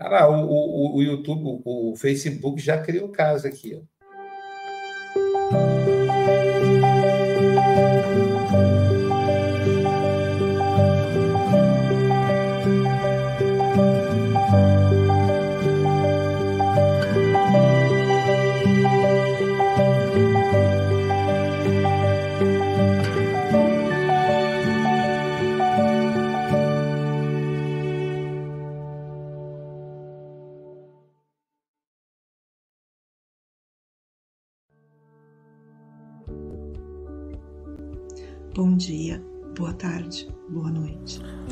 Ah, lá, o, o, o YouTube, o, Facebook já criou caso aqui. Ó.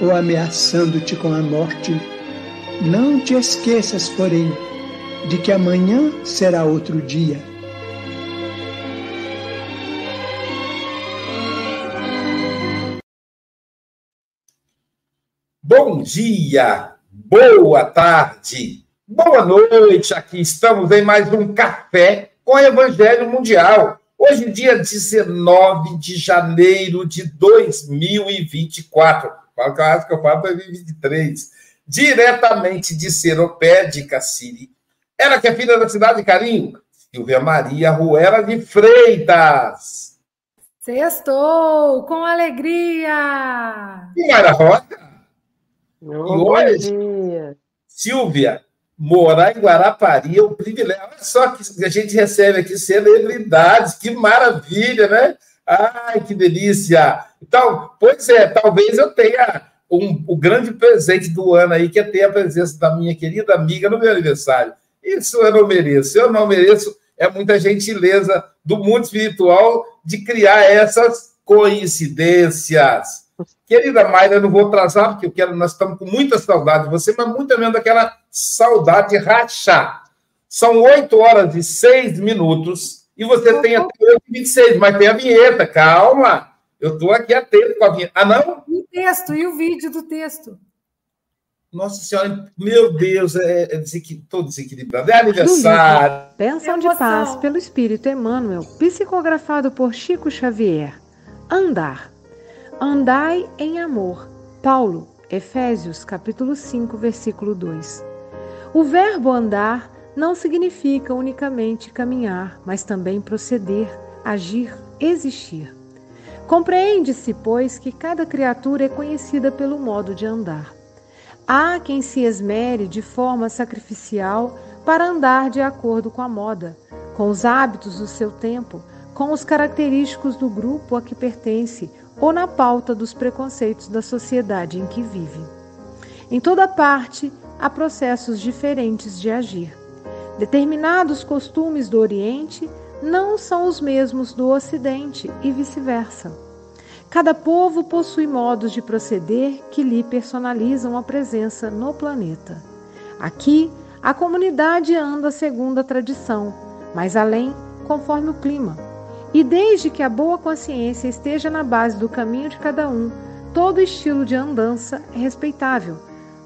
ou ameaçando-te com a morte. Não te esqueças, porém, de que amanhã será outro dia. Bom dia, boa tarde, Boa noite, aqui estamos em mais um Café com Evangelho Mundial. Hoje, dia 19 de janeiro de 2024. Falo que eu acho que eu falo 2023. Diretamente de Seropé de Cassiri. Ela que é filha da cidade de Carinho, Silvia Maria Ruela de Freitas. Sextou com alegria! E Mara Rocha. e hoje, Silvia, morar em Guarapari é um privilégio. Olha só que a gente recebe aqui celebridades, que maravilha, né? Ai, que delícia! Então, pois é, talvez eu tenha um, o grande presente do ano aí, que é ter a presença da minha querida amiga no meu aniversário. Isso eu não mereço, eu não mereço. É muita gentileza do mundo espiritual de criar essas coincidências. Querida Mayra, eu não vou atrasar, porque eu quero, nós estamos com muita saudade de você, mas muito menos daquela saudade rachar. São 8 horas e 6 minutos e você tem até 8 e 26, mas tem a vinheta, calma. Eu estou aqui atento com a vinheta. Ah, não? E o texto, e o vídeo do texto. Nossa Senhora, meu Deus, é, é desequil... todo desequilibrado. É aniversário. Bênção de paz pelo Espírito Emmanuel, psicografado por Chico Xavier. Andar. Andai em amor. Paulo, Efésios, capítulo 5, versículo 2. O verbo andar não significa unicamente caminhar, mas também proceder, agir, existir. Compreende-se, pois, que cada criatura é conhecida pelo modo de andar. Há quem se esmere de forma sacrificial para andar de acordo com a moda, com os hábitos do seu tempo, com os característicos do grupo a que pertence ou na pauta dos preconceitos da sociedade em que vive. Em toda parte há processos diferentes de agir. Determinados costumes do Oriente não são os mesmos do Ocidente e vice-versa. Cada povo possui modos de proceder que lhe personalizam a presença no planeta. Aqui, a comunidade anda segundo a tradição, mas além, conforme o clima. E desde que a boa consciência esteja na base do caminho de cada um, todo estilo de andança é respeitável,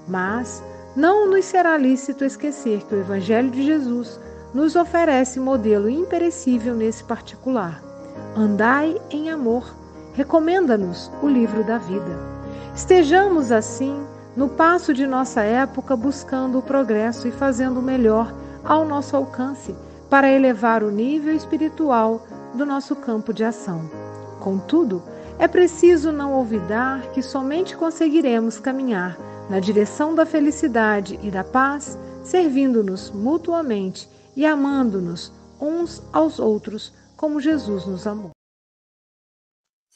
mas não nos será lícito esquecer que o Evangelho de Jesus nos oferece modelo imperecível nesse particular. Andai em amor, recomenda-nos o livro da vida. Estejamos assim no passo de nossa época buscando o progresso e fazendo o melhor ao nosso alcance para elevar o nível espiritual do nosso campo de ação. Contudo, é preciso não olvidar que somente conseguiremos caminhar na direção da felicidade e da paz, servindo-nos mutuamente e amando-nos uns aos outros como Jesus nos amou.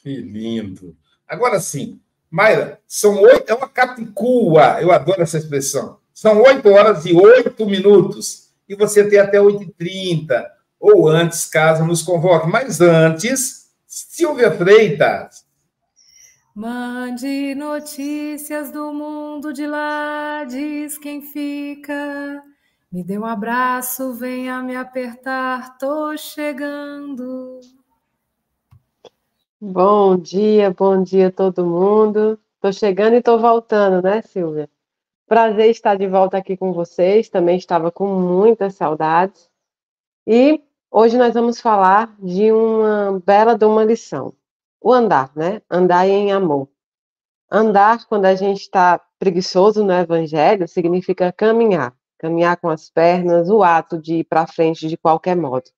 Que lindo. Agora sim, Mayra, são oito, é uma capicua, eu adoro essa expressão. São oito horas e oito minutos, e você tem até oito e trinta, ou antes, caso nos convoque. Mas antes, Silvia Freitas, Mande notícias do mundo de lá, diz quem fica. Me dê um abraço, venha me apertar, tô chegando. Bom dia, bom dia todo mundo. Tô chegando e tô voltando, né, Silvia? Prazer estar de volta aqui com vocês. Também estava com muitas saudades. E hoje nós vamos falar de uma bela de uma lição o andar, né? Andar em amor. Andar, quando a gente está preguiçoso no evangelho, significa caminhar. Caminhar com as pernas, o ato de ir para frente de qualquer modo.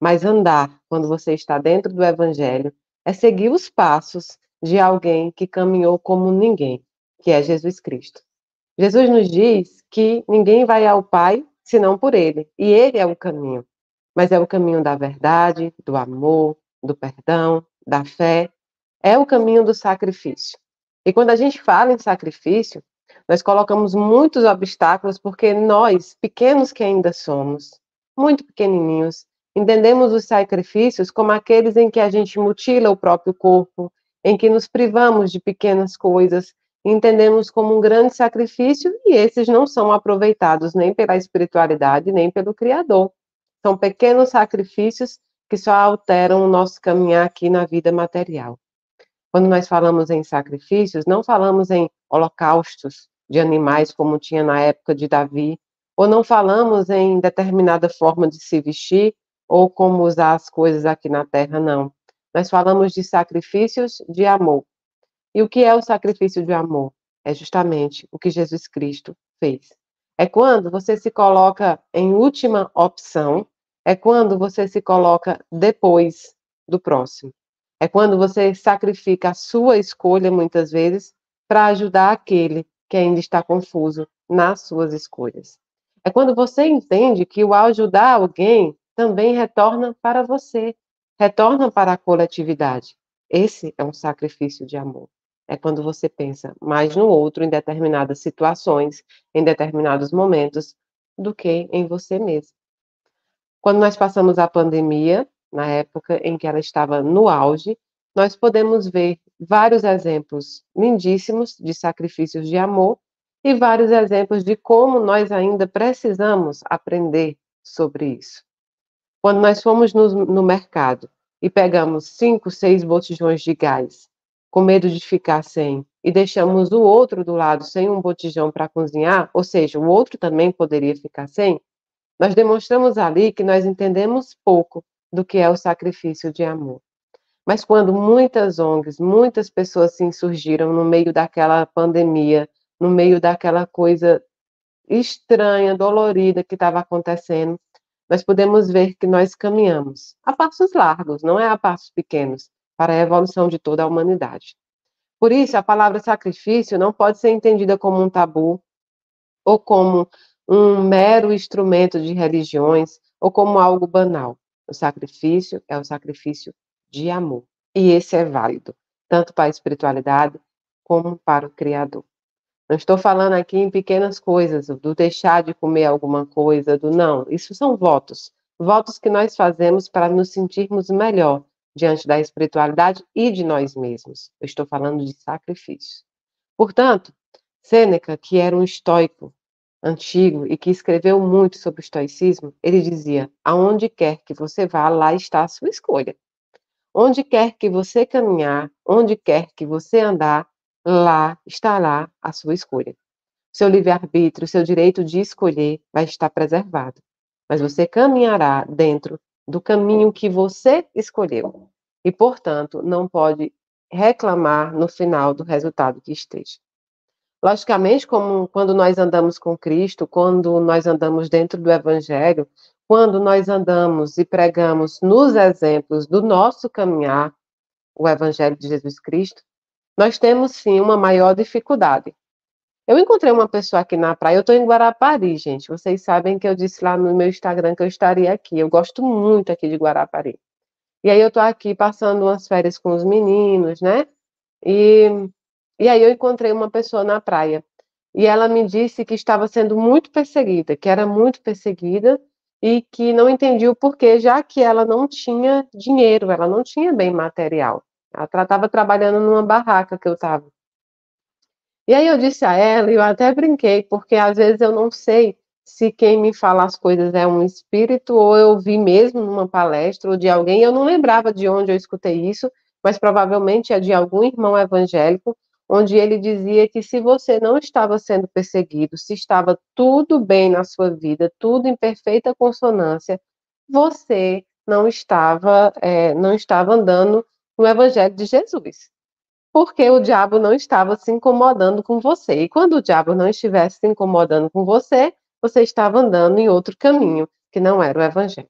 Mas andar, quando você está dentro do evangelho, é seguir os passos de alguém que caminhou como ninguém, que é Jesus Cristo. Jesus nos diz que ninguém vai ao Pai senão por ele, e ele é o caminho. Mas é o caminho da verdade, do amor, do perdão, da fé, é o caminho do sacrifício. E quando a gente fala em sacrifício, nós colocamos muitos obstáculos porque nós, pequenos que ainda somos, muito pequenininhos, entendemos os sacrifícios como aqueles em que a gente mutila o próprio corpo, em que nos privamos de pequenas coisas, entendemos como um grande sacrifício e esses não são aproveitados nem pela espiritualidade nem pelo Criador. São pequenos sacrifícios que só alteram o nosso caminhar aqui na vida material. Quando nós falamos em sacrifícios, não falamos em holocaustos de animais, como tinha na época de Davi, ou não falamos em determinada forma de se vestir, ou como usar as coisas aqui na terra, não. Nós falamos de sacrifícios de amor. E o que é o sacrifício de amor? É justamente o que Jesus Cristo fez. É quando você se coloca em última opção é quando você se coloca depois do próximo. É quando você sacrifica a sua escolha, muitas vezes, para ajudar aquele que ainda está confuso nas suas escolhas. É quando você entende que o ajudar alguém também retorna para você, retorna para a coletividade. Esse é um sacrifício de amor. É quando você pensa mais no outro em determinadas situações, em determinados momentos, do que em você mesmo. Quando nós passamos a pandemia, na época em que ela estava no auge, nós podemos ver vários exemplos lindíssimos de sacrifícios de amor e vários exemplos de como nós ainda precisamos aprender sobre isso. Quando nós fomos no, no mercado e pegamos cinco, seis botijões de gás, com medo de ficar sem, e deixamos o outro do lado sem um botijão para cozinhar, ou seja, o outro também poderia ficar sem, nós demonstramos ali que nós entendemos pouco do que é o sacrifício de amor. Mas quando muitas ONGs, muitas pessoas se insurgiram no meio daquela pandemia, no meio daquela coisa estranha, dolorida que estava acontecendo, nós podemos ver que nós caminhamos a passos largos, não é a passos pequenos, para a evolução de toda a humanidade. Por isso, a palavra sacrifício não pode ser entendida como um tabu ou como um mero instrumento de religiões ou como algo banal. O sacrifício é o sacrifício de amor. E esse é válido, tanto para a espiritualidade como para o Criador. Não estou falando aqui em pequenas coisas, do deixar de comer alguma coisa, do não. Isso são votos. Votos que nós fazemos para nos sentirmos melhor diante da espiritualidade e de nós mesmos. Eu estou falando de sacrifício. Portanto, Sêneca, que era um estoico antigo e que escreveu muito sobre o estoicismo, ele dizia: aonde quer que você vá, lá está a sua escolha. Onde quer que você caminhar, onde quer que você andar, lá estará a sua escolha. Seu livre-arbítrio, seu direito de escolher vai estar preservado. Mas você caminhará dentro do caminho que você escolheu. E, portanto, não pode reclamar no final do resultado que esteja. Logicamente, como quando nós andamos com Cristo, quando nós andamos dentro do Evangelho, quando nós andamos e pregamos nos exemplos do nosso caminhar, o Evangelho de Jesus Cristo, nós temos sim uma maior dificuldade. Eu encontrei uma pessoa aqui na praia, eu estou em Guarapari, gente. Vocês sabem que eu disse lá no meu Instagram que eu estaria aqui. Eu gosto muito aqui de Guarapari. E aí eu estou aqui passando umas férias com os meninos, né? E e aí eu encontrei uma pessoa na praia. E ela me disse que estava sendo muito perseguida, que era muito perseguida e que não entendia o porquê, já que ela não tinha dinheiro, ela não tinha bem material. Ela estava trabalhando numa barraca que eu estava. E aí eu disse a ela, e eu até brinquei, porque às vezes eu não sei se quem me fala as coisas é um espírito ou eu vi mesmo numa palestra ou de alguém, eu não lembrava de onde eu escutei isso, mas provavelmente é de algum irmão evangélico onde ele dizia que se você não estava sendo perseguido, se estava tudo bem na sua vida, tudo em perfeita consonância, você não estava, é, não estava andando no Evangelho de Jesus. Porque o diabo não estava se incomodando com você. E quando o diabo não estivesse se incomodando com você, você estava andando em outro caminho, que não era o Evangelho.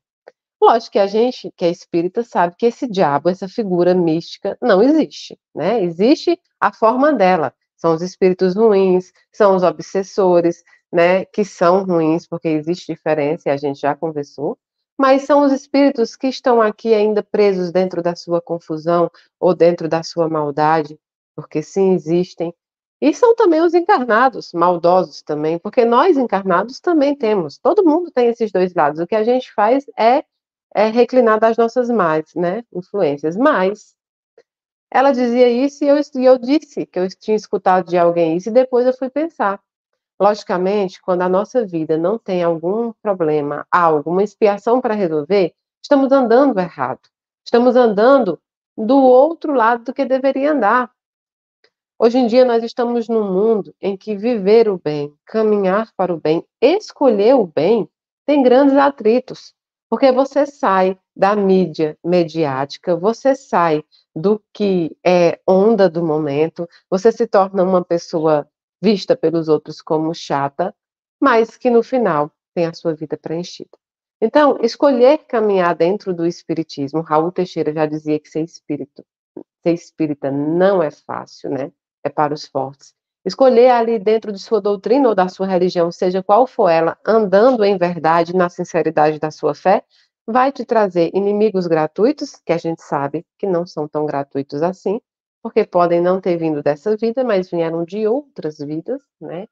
Lógico que a gente, que é espírita, sabe que esse diabo, essa figura mística, não existe, né? Existe a forma dela. São os espíritos ruins, são os obsessores, né? Que são ruins, porque existe diferença, e a gente já conversou. Mas são os espíritos que estão aqui ainda presos dentro da sua confusão ou dentro da sua maldade, porque sim, existem. E são também os encarnados, maldosos também, porque nós encarnados também temos. Todo mundo tem esses dois lados. O que a gente faz é é, reclinar das nossas más né, influências. Mas ela dizia isso e eu, e eu disse que eu tinha escutado de alguém isso e depois eu fui pensar. Logicamente, quando a nossa vida não tem algum problema, alguma expiação para resolver, estamos andando errado. Estamos andando do outro lado do que deveria andar. Hoje em dia, nós estamos num mundo em que viver o bem, caminhar para o bem, escolher o bem, tem grandes atritos. Porque você sai da mídia mediática, você sai do que é onda do momento, você se torna uma pessoa vista pelos outros como chata, mas que no final tem a sua vida preenchida. Então, escolher caminhar dentro do espiritismo, Raul Teixeira já dizia que ser espírito, ser espírita não é fácil, né? É para os fortes escolher ali dentro de sua doutrina ou da sua religião, seja qual for ela, andando em verdade, na sinceridade da sua fé, vai te trazer inimigos gratuitos, que a gente sabe que não são tão gratuitos assim, porque podem não ter vindo dessa vida, mas vieram de outras vidas, né?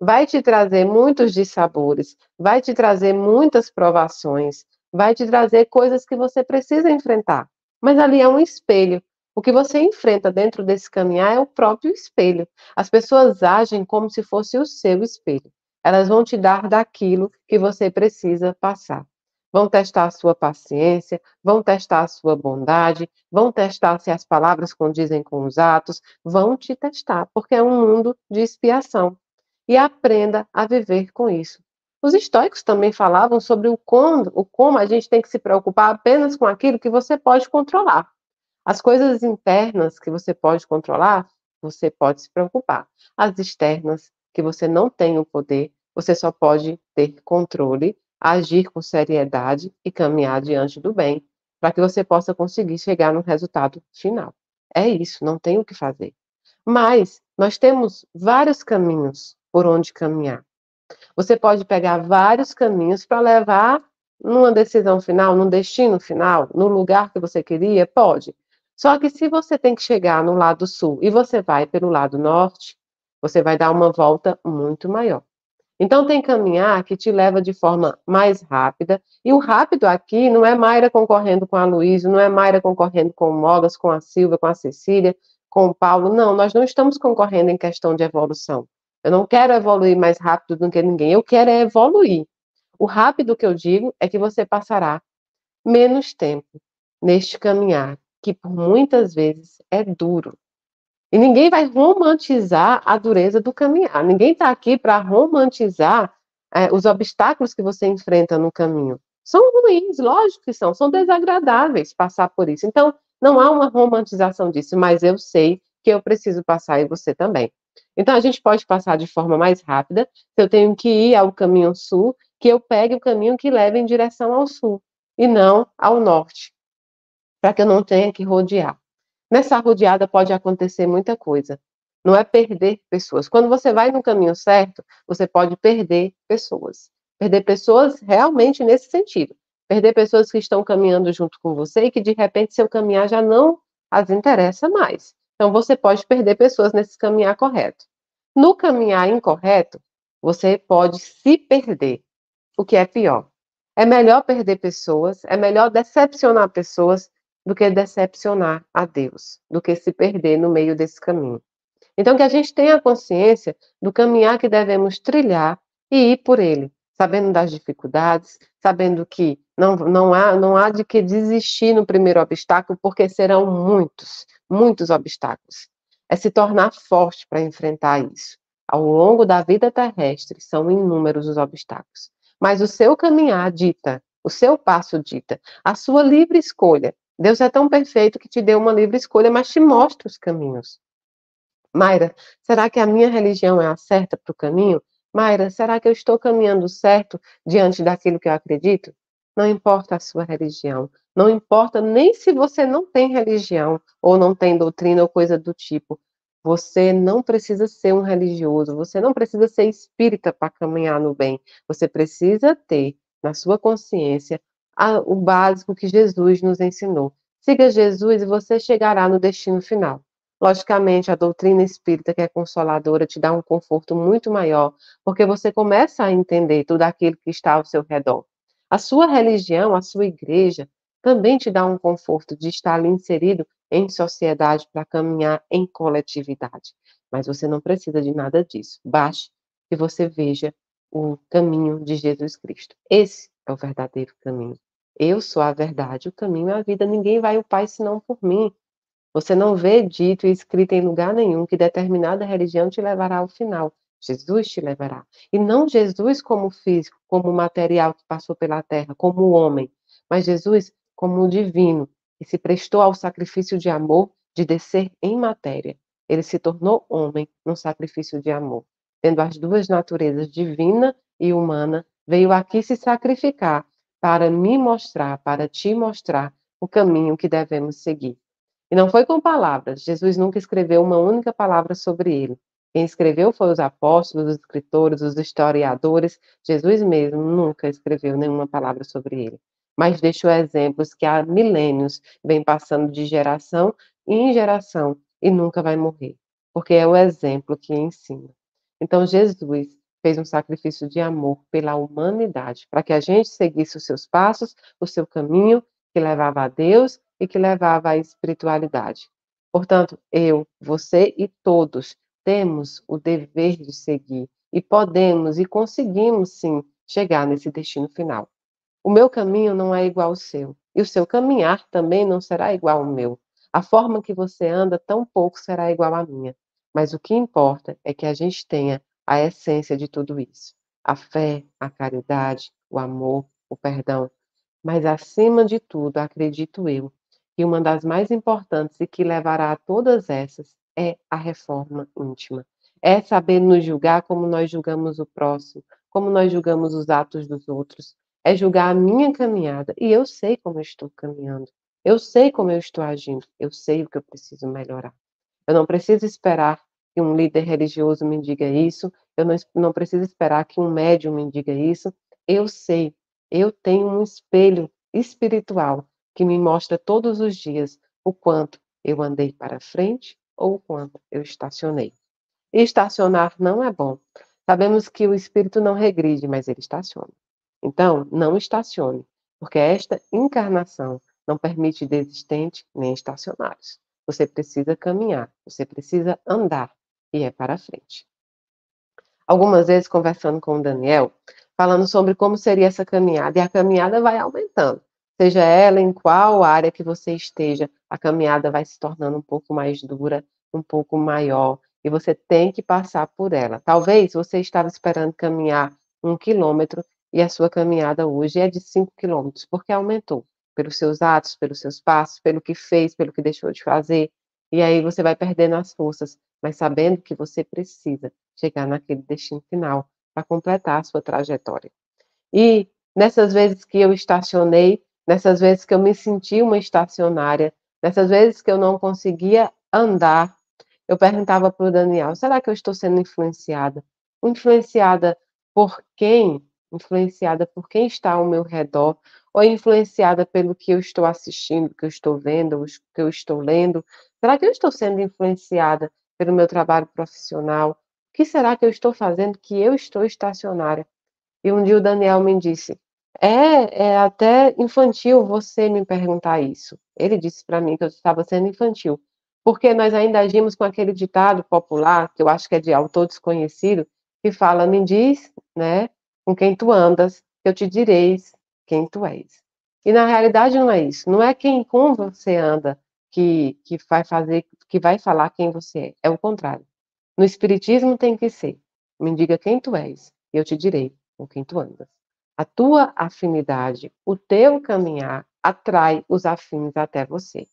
Vai te trazer muitos dissabores, vai te trazer muitas provações, vai te trazer coisas que você precisa enfrentar. Mas ali é um espelho o que você enfrenta dentro desse caminhar é o próprio espelho. As pessoas agem como se fosse o seu espelho. Elas vão te dar daquilo que você precisa passar. Vão testar a sua paciência, vão testar a sua bondade, vão testar se as palavras condizem com os atos, vão te testar, porque é um mundo de expiação. E aprenda a viver com isso. Os estoicos também falavam sobre o como, o como a gente tem que se preocupar apenas com aquilo que você pode controlar. As coisas internas que você pode controlar, você pode se preocupar. As externas, que você não tem o poder, você só pode ter controle, agir com seriedade e caminhar diante do bem, para que você possa conseguir chegar no resultado final. É isso, não tem o que fazer. Mas nós temos vários caminhos por onde caminhar. Você pode pegar vários caminhos para levar numa decisão final, num destino final, no lugar que você queria? Pode. Só que se você tem que chegar no lado sul e você vai pelo lado norte, você vai dar uma volta muito maior. Então, tem caminhar que te leva de forma mais rápida, e o rápido aqui não é Mayra concorrendo com a Luísa, não é Mayra concorrendo com o Mogas, com a Silvia, com a Cecília, com o Paulo, não, nós não estamos concorrendo em questão de evolução. Eu não quero evoluir mais rápido do que ninguém, eu quero é evoluir. O rápido que eu digo é que você passará menos tempo neste caminhar, que por muitas vezes é duro. E ninguém vai romantizar a dureza do caminhar. Ninguém está aqui para romantizar é, os obstáculos que você enfrenta no caminho. São ruins, lógico que são, são desagradáveis passar por isso. Então, não há uma romantização disso, mas eu sei que eu preciso passar e você também. Então, a gente pode passar de forma mais rápida. Se eu tenho que ir ao caminho sul, que eu pegue o caminho que leva em direção ao sul e não ao norte, para que eu não tenha que rodear. Nessa rodeada pode acontecer muita coisa. Não é perder pessoas. Quando você vai no caminho certo, você pode perder pessoas. Perder pessoas realmente nesse sentido. Perder pessoas que estão caminhando junto com você e que de repente seu caminhar já não as interessa mais. Então você pode perder pessoas nesse caminhar correto. No caminhar incorreto, você pode se perder o que é pior. É melhor perder pessoas, é melhor decepcionar pessoas do que decepcionar a Deus, do que se perder no meio desse caminho. Então, que a gente tenha consciência do caminhar que devemos trilhar e ir por ele, sabendo das dificuldades, sabendo que não, não, há, não há de que desistir no primeiro obstáculo, porque serão muitos, muitos obstáculos. É se tornar forte para enfrentar isso. Ao longo da vida terrestre, são inúmeros os obstáculos mas o seu caminhar dita, o seu passo dita, a sua livre escolha. Deus é tão perfeito que te deu uma livre escolha, mas te mostra os caminhos. Mayra, será que a minha religião é a certa para o caminho? Mayra, será que eu estou caminhando certo diante daquilo que eu acredito? Não importa a sua religião, não importa nem se você não tem religião ou não tem doutrina ou coisa do tipo. Você não precisa ser um religioso, você não precisa ser espírita para caminhar no bem. Você precisa ter na sua consciência a, o básico que Jesus nos ensinou. Siga Jesus e você chegará no destino final. Logicamente, a doutrina espírita, que é consoladora, te dá um conforto muito maior, porque você começa a entender tudo aquilo que está ao seu redor. A sua religião, a sua igreja, também te dá um conforto de estar ali inserido em sociedade para caminhar em coletividade. Mas você não precisa de nada disso. Baste que você veja o caminho de Jesus Cristo. Esse é o verdadeiro caminho. Eu sou a verdade, o caminho é a vida. Ninguém vai ao Pai senão por mim. Você não vê dito e escrito em lugar nenhum que determinada religião te levará ao final. Jesus te levará. E não Jesus como físico, como material que passou pela terra, como homem, mas Jesus como divino, que se prestou ao sacrifício de amor de descer em matéria. Ele se tornou homem num sacrifício de amor. Tendo as duas naturezas, divina e humana, veio aqui se sacrificar para me mostrar, para te mostrar o caminho que devemos seguir. E não foi com palavras. Jesus nunca escreveu uma única palavra sobre ele. Quem escreveu foi os apóstolos, os escritores, os historiadores. Jesus mesmo nunca escreveu nenhuma palavra sobre ele mas deixou exemplos que há milênios vem passando de geração em geração e nunca vai morrer, porque é o exemplo que ensina. Então, Jesus fez um sacrifício de amor pela humanidade, para que a gente seguisse os seus passos, o seu caminho que levava a Deus e que levava à espiritualidade. Portanto, eu, você e todos temos o dever de seguir e podemos e conseguimos sim chegar nesse destino final. O meu caminho não é igual ao seu, e o seu caminhar também não será igual ao meu. A forma que você anda tão pouco será igual à minha. Mas o que importa é que a gente tenha a essência de tudo isso: a fé, a caridade, o amor, o perdão. Mas acima de tudo, acredito eu, que uma das mais importantes e que levará a todas essas é a reforma íntima. É saber nos julgar como nós julgamos o próximo, como nós julgamos os atos dos outros, é julgar a minha caminhada. E eu sei como eu estou caminhando. Eu sei como eu estou agindo. Eu sei o que eu preciso melhorar. Eu não preciso esperar que um líder religioso me diga isso. Eu não, não preciso esperar que um médium me diga isso. Eu sei. Eu tenho um espelho espiritual que me mostra todos os dias o quanto eu andei para frente ou o quanto eu estacionei. estacionar não é bom. Sabemos que o espírito não regride, mas ele estaciona. Então, não estacione, porque esta encarnação não permite desistente nem estacionários. Você precisa caminhar, você precisa andar, e é para frente. Algumas vezes, conversando com o Daniel, falando sobre como seria essa caminhada, e a caminhada vai aumentando. Seja ela em qual área que você esteja, a caminhada vai se tornando um pouco mais dura, um pouco maior, e você tem que passar por ela. Talvez você estava esperando caminhar um quilômetro e a sua caminhada hoje é de cinco quilômetros, porque aumentou pelos seus atos, pelos seus passos, pelo que fez, pelo que deixou de fazer. E aí você vai perdendo as forças, mas sabendo que você precisa chegar naquele destino final para completar a sua trajetória. E nessas vezes que eu estacionei, nessas vezes que eu me senti uma estacionária, nessas vezes que eu não conseguia andar, eu perguntava para o Daniel: será que eu estou sendo influenciada? Influenciada por quem? Influenciada por quem está ao meu redor? ou influenciada pelo que eu estou assistindo, que eu estou vendo, que eu estou lendo? Será que eu estou sendo influenciada pelo meu trabalho profissional? O que será que eu estou fazendo que eu estou estacionária? E um dia o Daniel me disse: é, é até infantil você me perguntar isso. Ele disse para mim que eu estava sendo infantil, porque nós ainda agimos com aquele ditado popular, que eu acho que é de autor desconhecido, que fala: me diz, né, com quem tu andas, que eu te direis quem tu és. E na realidade não é isso. Não é quem com você anda que, que vai fazer, que vai falar quem você é. É o contrário. No Espiritismo tem que ser. Me diga quem tu és, e eu te direi com quem tu andas. A tua afinidade, o teu caminhar, atrai os afins até você.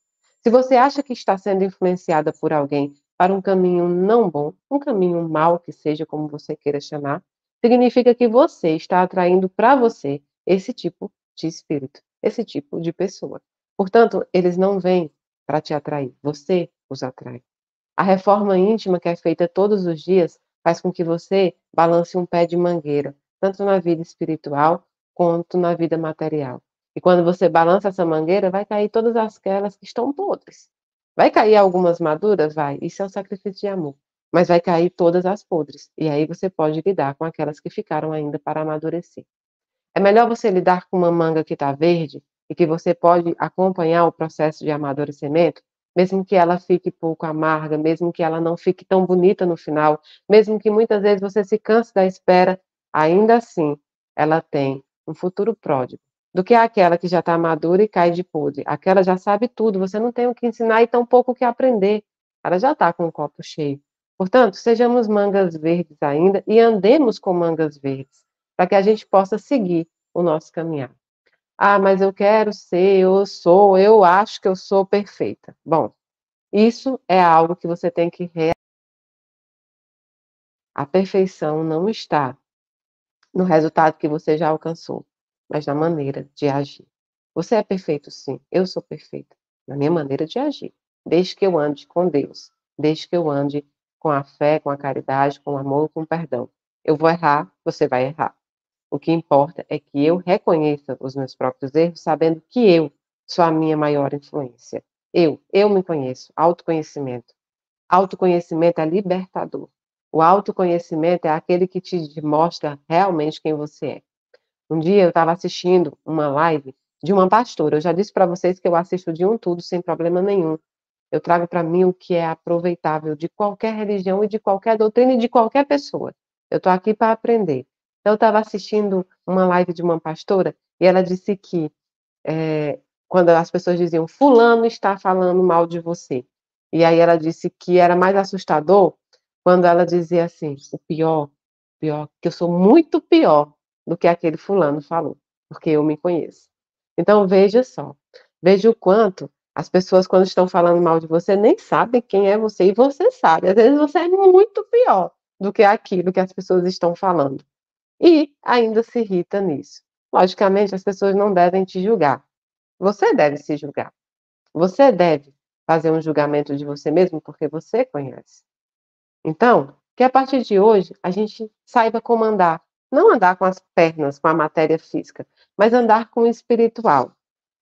Se você acha que está sendo influenciada por alguém para um caminho não bom, um caminho mau que seja como você queira chamar, significa que você está atraindo para você esse tipo de espírito, esse tipo de pessoa. Portanto, eles não vêm para te atrair, você os atrai. A reforma íntima que é feita todos os dias faz com que você balance um pé de mangueira, tanto na vida espiritual quanto na vida material. E quando você balança essa mangueira, vai cair todas aquelas que estão podres. Vai cair algumas maduras? Vai. Isso é um sacrifício de amor. Mas vai cair todas as podres. E aí você pode lidar com aquelas que ficaram ainda para amadurecer. É melhor você lidar com uma manga que está verde e que você pode acompanhar o processo de amadurecimento, mesmo que ela fique pouco amarga, mesmo que ela não fique tão bonita no final, mesmo que muitas vezes você se canse da espera, ainda assim ela tem um futuro pródigo. Do que aquela que já está madura e cai de podre. Aquela já sabe tudo, você não tem o que ensinar e tão pouco o que aprender. Ela já está com o copo cheio. Portanto, sejamos mangas verdes ainda e andemos com mangas verdes para que a gente possa seguir o nosso caminhar. Ah, mas eu quero ser, eu sou, eu acho que eu sou perfeita. Bom, isso é algo que você tem que. A perfeição não está no resultado que você já alcançou, mas na maneira de agir. Você é perfeito, sim. Eu sou perfeita na minha maneira de agir. Desde que eu ande com Deus, desde que eu ande com a fé, com a caridade, com o amor, com o perdão. Eu vou errar, você vai errar. O que importa é que eu reconheça os meus próprios erros, sabendo que eu sou a minha maior influência. Eu, eu me conheço. Autoconhecimento. Autoconhecimento é libertador. O autoconhecimento é aquele que te mostra realmente quem você é. Um dia eu estava assistindo uma live de uma pastora. Eu já disse para vocês que eu assisto de um tudo sem problema nenhum. Eu trago para mim o que é aproveitável de qualquer religião e de qualquer doutrina e de qualquer pessoa. Eu estou aqui para aprender. Eu estava assistindo uma live de uma pastora e ela disse que é, quando as pessoas diziam fulano está falando mal de você, e aí ela disse que era mais assustador quando ela dizia assim, o pior, pior, que eu sou muito pior do que aquele fulano falou, porque eu me conheço. Então veja só, veja o quanto as pessoas quando estão falando mal de você nem sabem quem é você e você sabe. Às vezes você é muito pior do que aquilo que as pessoas estão falando e ainda se irrita nisso. Logicamente, as pessoas não devem te julgar. Você deve se julgar. Você deve fazer um julgamento de você mesmo porque você conhece. Então, que a partir de hoje a gente saiba como andar. Não andar com as pernas, com a matéria física, mas andar com o espiritual.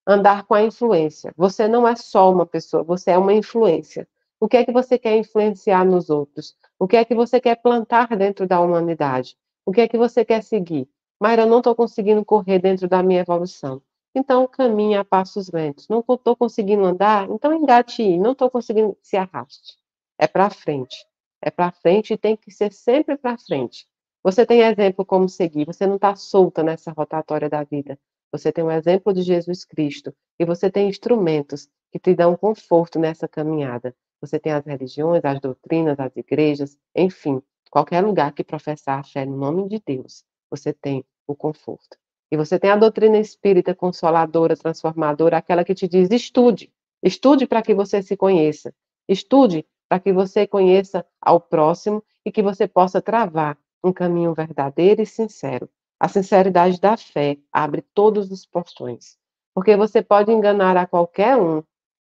Andar com a influência. Você não é só uma pessoa, você é uma influência. O que é que você quer influenciar nos outros? O que é que você quer plantar dentro da humanidade? O que é que você quer seguir? Mayra, não estou conseguindo correr dentro da minha evolução. Então, caminhe a passos lentos. Não estou conseguindo andar? Então, engate. Não estou conseguindo, se arraste. É para frente. É para frente e tem que ser sempre para frente. Você tem exemplo como seguir. Você não está solta nessa rotatória da vida. Você tem um exemplo de Jesus Cristo. E você tem instrumentos que te dão conforto nessa caminhada. Você tem as religiões, as doutrinas, as igrejas, enfim, qualquer lugar que professar a fé no nome de Deus, você tem o conforto. E você tem a doutrina espírita consoladora, transformadora, aquela que te diz: estude, estude para que você se conheça, estude para que você conheça ao próximo e que você possa travar um caminho verdadeiro e sincero. A sinceridade da fé abre todos os portões, porque você pode enganar a qualquer um,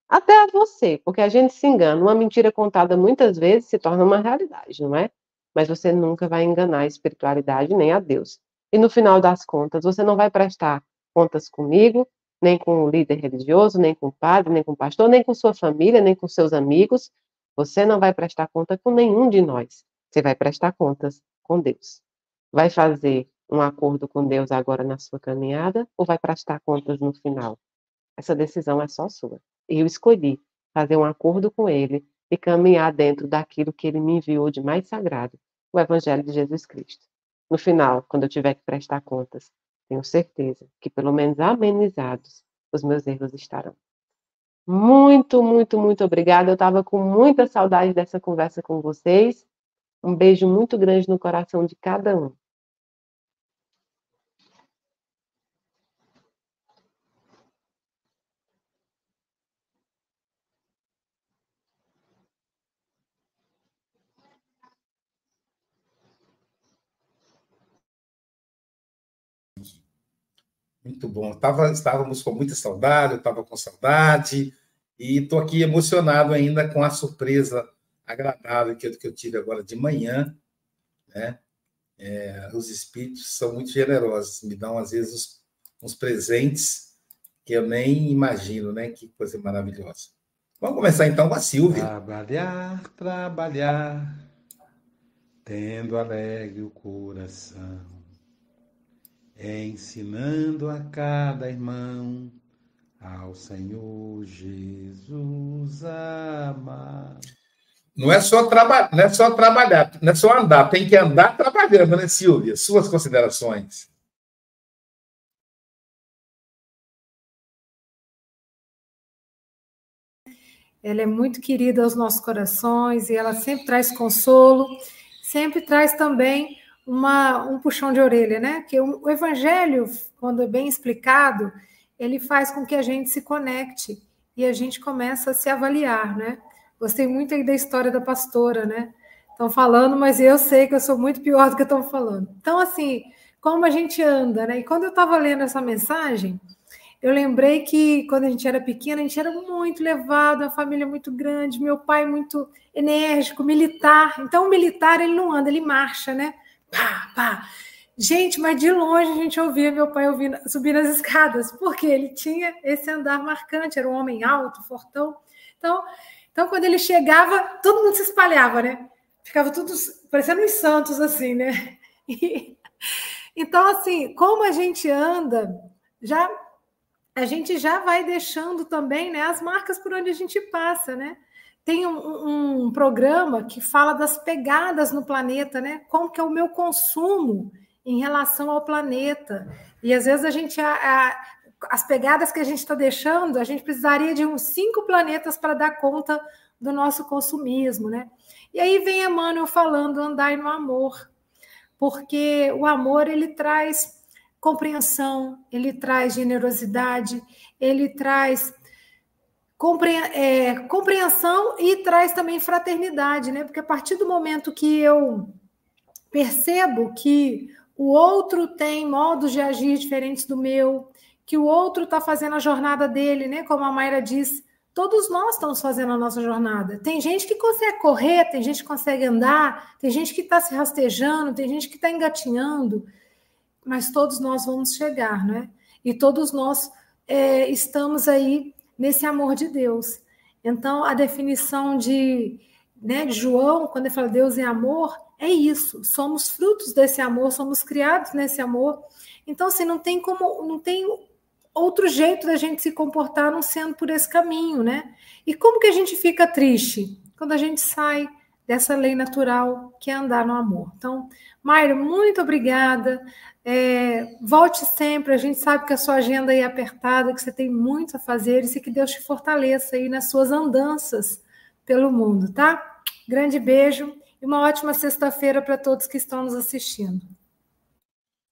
até a você, porque a gente se engana. Uma mentira contada muitas vezes se torna uma realidade, não é? Mas você nunca vai enganar a espiritualidade nem a Deus. E no final das contas, você não vai prestar contas comigo, nem com o líder religioso, nem com o padre, nem com o pastor, nem com sua família, nem com seus amigos. Você não vai prestar conta com nenhum de nós. Você vai prestar contas com Deus. Vai fazer um acordo com Deus agora na sua caminhada ou vai prestar contas no final? Essa decisão é só sua. Eu escolhi fazer um acordo com Ele e caminhar dentro daquilo que Ele me enviou de mais sagrado, o Evangelho de Jesus Cristo. No final, quando eu tiver que prestar contas, tenho certeza que, pelo menos amenizados, os meus erros estarão. Muito, muito, muito obrigada. Eu estava com muita saudade dessa conversa com vocês. Um beijo muito grande no coração de cada um. Muito bom. Tava, estávamos com muita saudade, eu estava com saudade, e estou aqui emocionado ainda com a surpresa agradável que eu, que eu tive agora de manhã. Né? É, os espíritos são muito generosos, me dão, às vezes, uns, uns presentes que eu nem imagino, né? Que coisa maravilhosa. Vamos começar então com a Silvia. Trabalhar, trabalhar, tendo alegre o coração ensinando a cada irmão ao Senhor Jesus amar. Não é só trabalhar, não é só trabalhar, não é só andar, tem que andar trabalhando, né, Silvia? Suas considerações. Ela é muito querida aos nossos corações e ela sempre traz consolo, sempre traz também uma, um puxão de orelha, né? Que o, o evangelho, quando é bem explicado, ele faz com que a gente se conecte e a gente começa a se avaliar, né? Gostei muito aí da história da pastora, né? Estão falando, mas eu sei que eu sou muito pior do que estão falando. Então, assim, como a gente anda, né? E quando eu estava lendo essa mensagem, eu lembrei que quando a gente era pequena, a gente era muito levado, a família muito grande, meu pai muito enérgico, militar. Então, o militar, ele não anda, ele marcha, né? Pá, pá. Gente, mas de longe a gente ouvia meu pai ouvindo, subindo as escadas, porque ele tinha esse andar marcante, era um homem alto, fortão. Então, então quando ele chegava, todo mundo se espalhava, né? Ficava tudo parecendo uns santos, assim, né? E, então, assim, como a gente anda, já a gente já vai deixando também né, as marcas por onde a gente passa, né? Tem um, um, programa que fala das pegadas no planeta, né? Como que é o meu consumo em relação ao planeta. E às vezes a gente a, a, as pegadas que a gente está deixando, a gente precisaria de uns cinco planetas para dar conta do nosso consumismo, né? E aí vem Emmanuel falando andar no amor, porque o amor ele traz compreensão, ele traz generosidade, ele traz compreensão e traz também fraternidade, né? Porque a partir do momento que eu percebo que o outro tem modos de agir diferentes do meu, que o outro está fazendo a jornada dele, né? Como a Mayra disse, todos nós estamos fazendo a nossa jornada. Tem gente que consegue correr, tem gente que consegue andar, tem gente que está se rastejando, tem gente que está engatinhando, mas todos nós vamos chegar, né? E todos nós é, estamos aí nesse amor de Deus. Então, a definição de, né, de João, quando ele fala Deus é amor, é isso. Somos frutos desse amor, somos criados nesse amor. Então, assim, não tem como, não tem outro jeito da gente se comportar não sendo por esse caminho, né? E como que a gente fica triste? Quando a gente sai dessa lei natural que é andar no amor. Então, Mayra, muito obrigada. É, volte sempre. A gente sabe que a sua agenda é apertada, que você tem muito a fazer e que Deus te fortaleça aí nas suas andanças pelo mundo, tá? Grande beijo e uma ótima sexta-feira para todos que estão nos assistindo.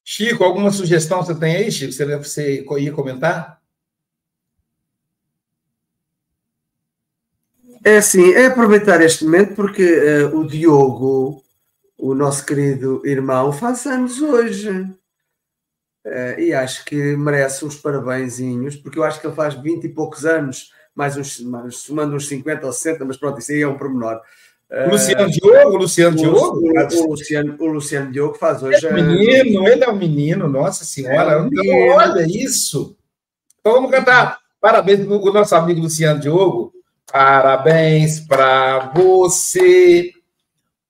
Chico, alguma sugestão você tem aí, Chico? Você, você ia comentar? É assim, é aproveitar este momento porque uh, o Diogo, o nosso querido irmão, faz anos hoje. Uh, e acho que merece uns parabenzinhos, porque eu acho que ele faz 20 e poucos anos, mais uns, mais, somando uns 50 ou 60, mas pronto, isso aí é um pormenor. O Luciano Diogo, Luciano Diogo? O, o, Luciano, o Luciano Diogo faz hoje. É um menino, ele é um menino, nossa senhora. É um então, olha isso. Então vamos cantar. Parabéns para o nosso amigo Luciano Diogo. Parabéns para você.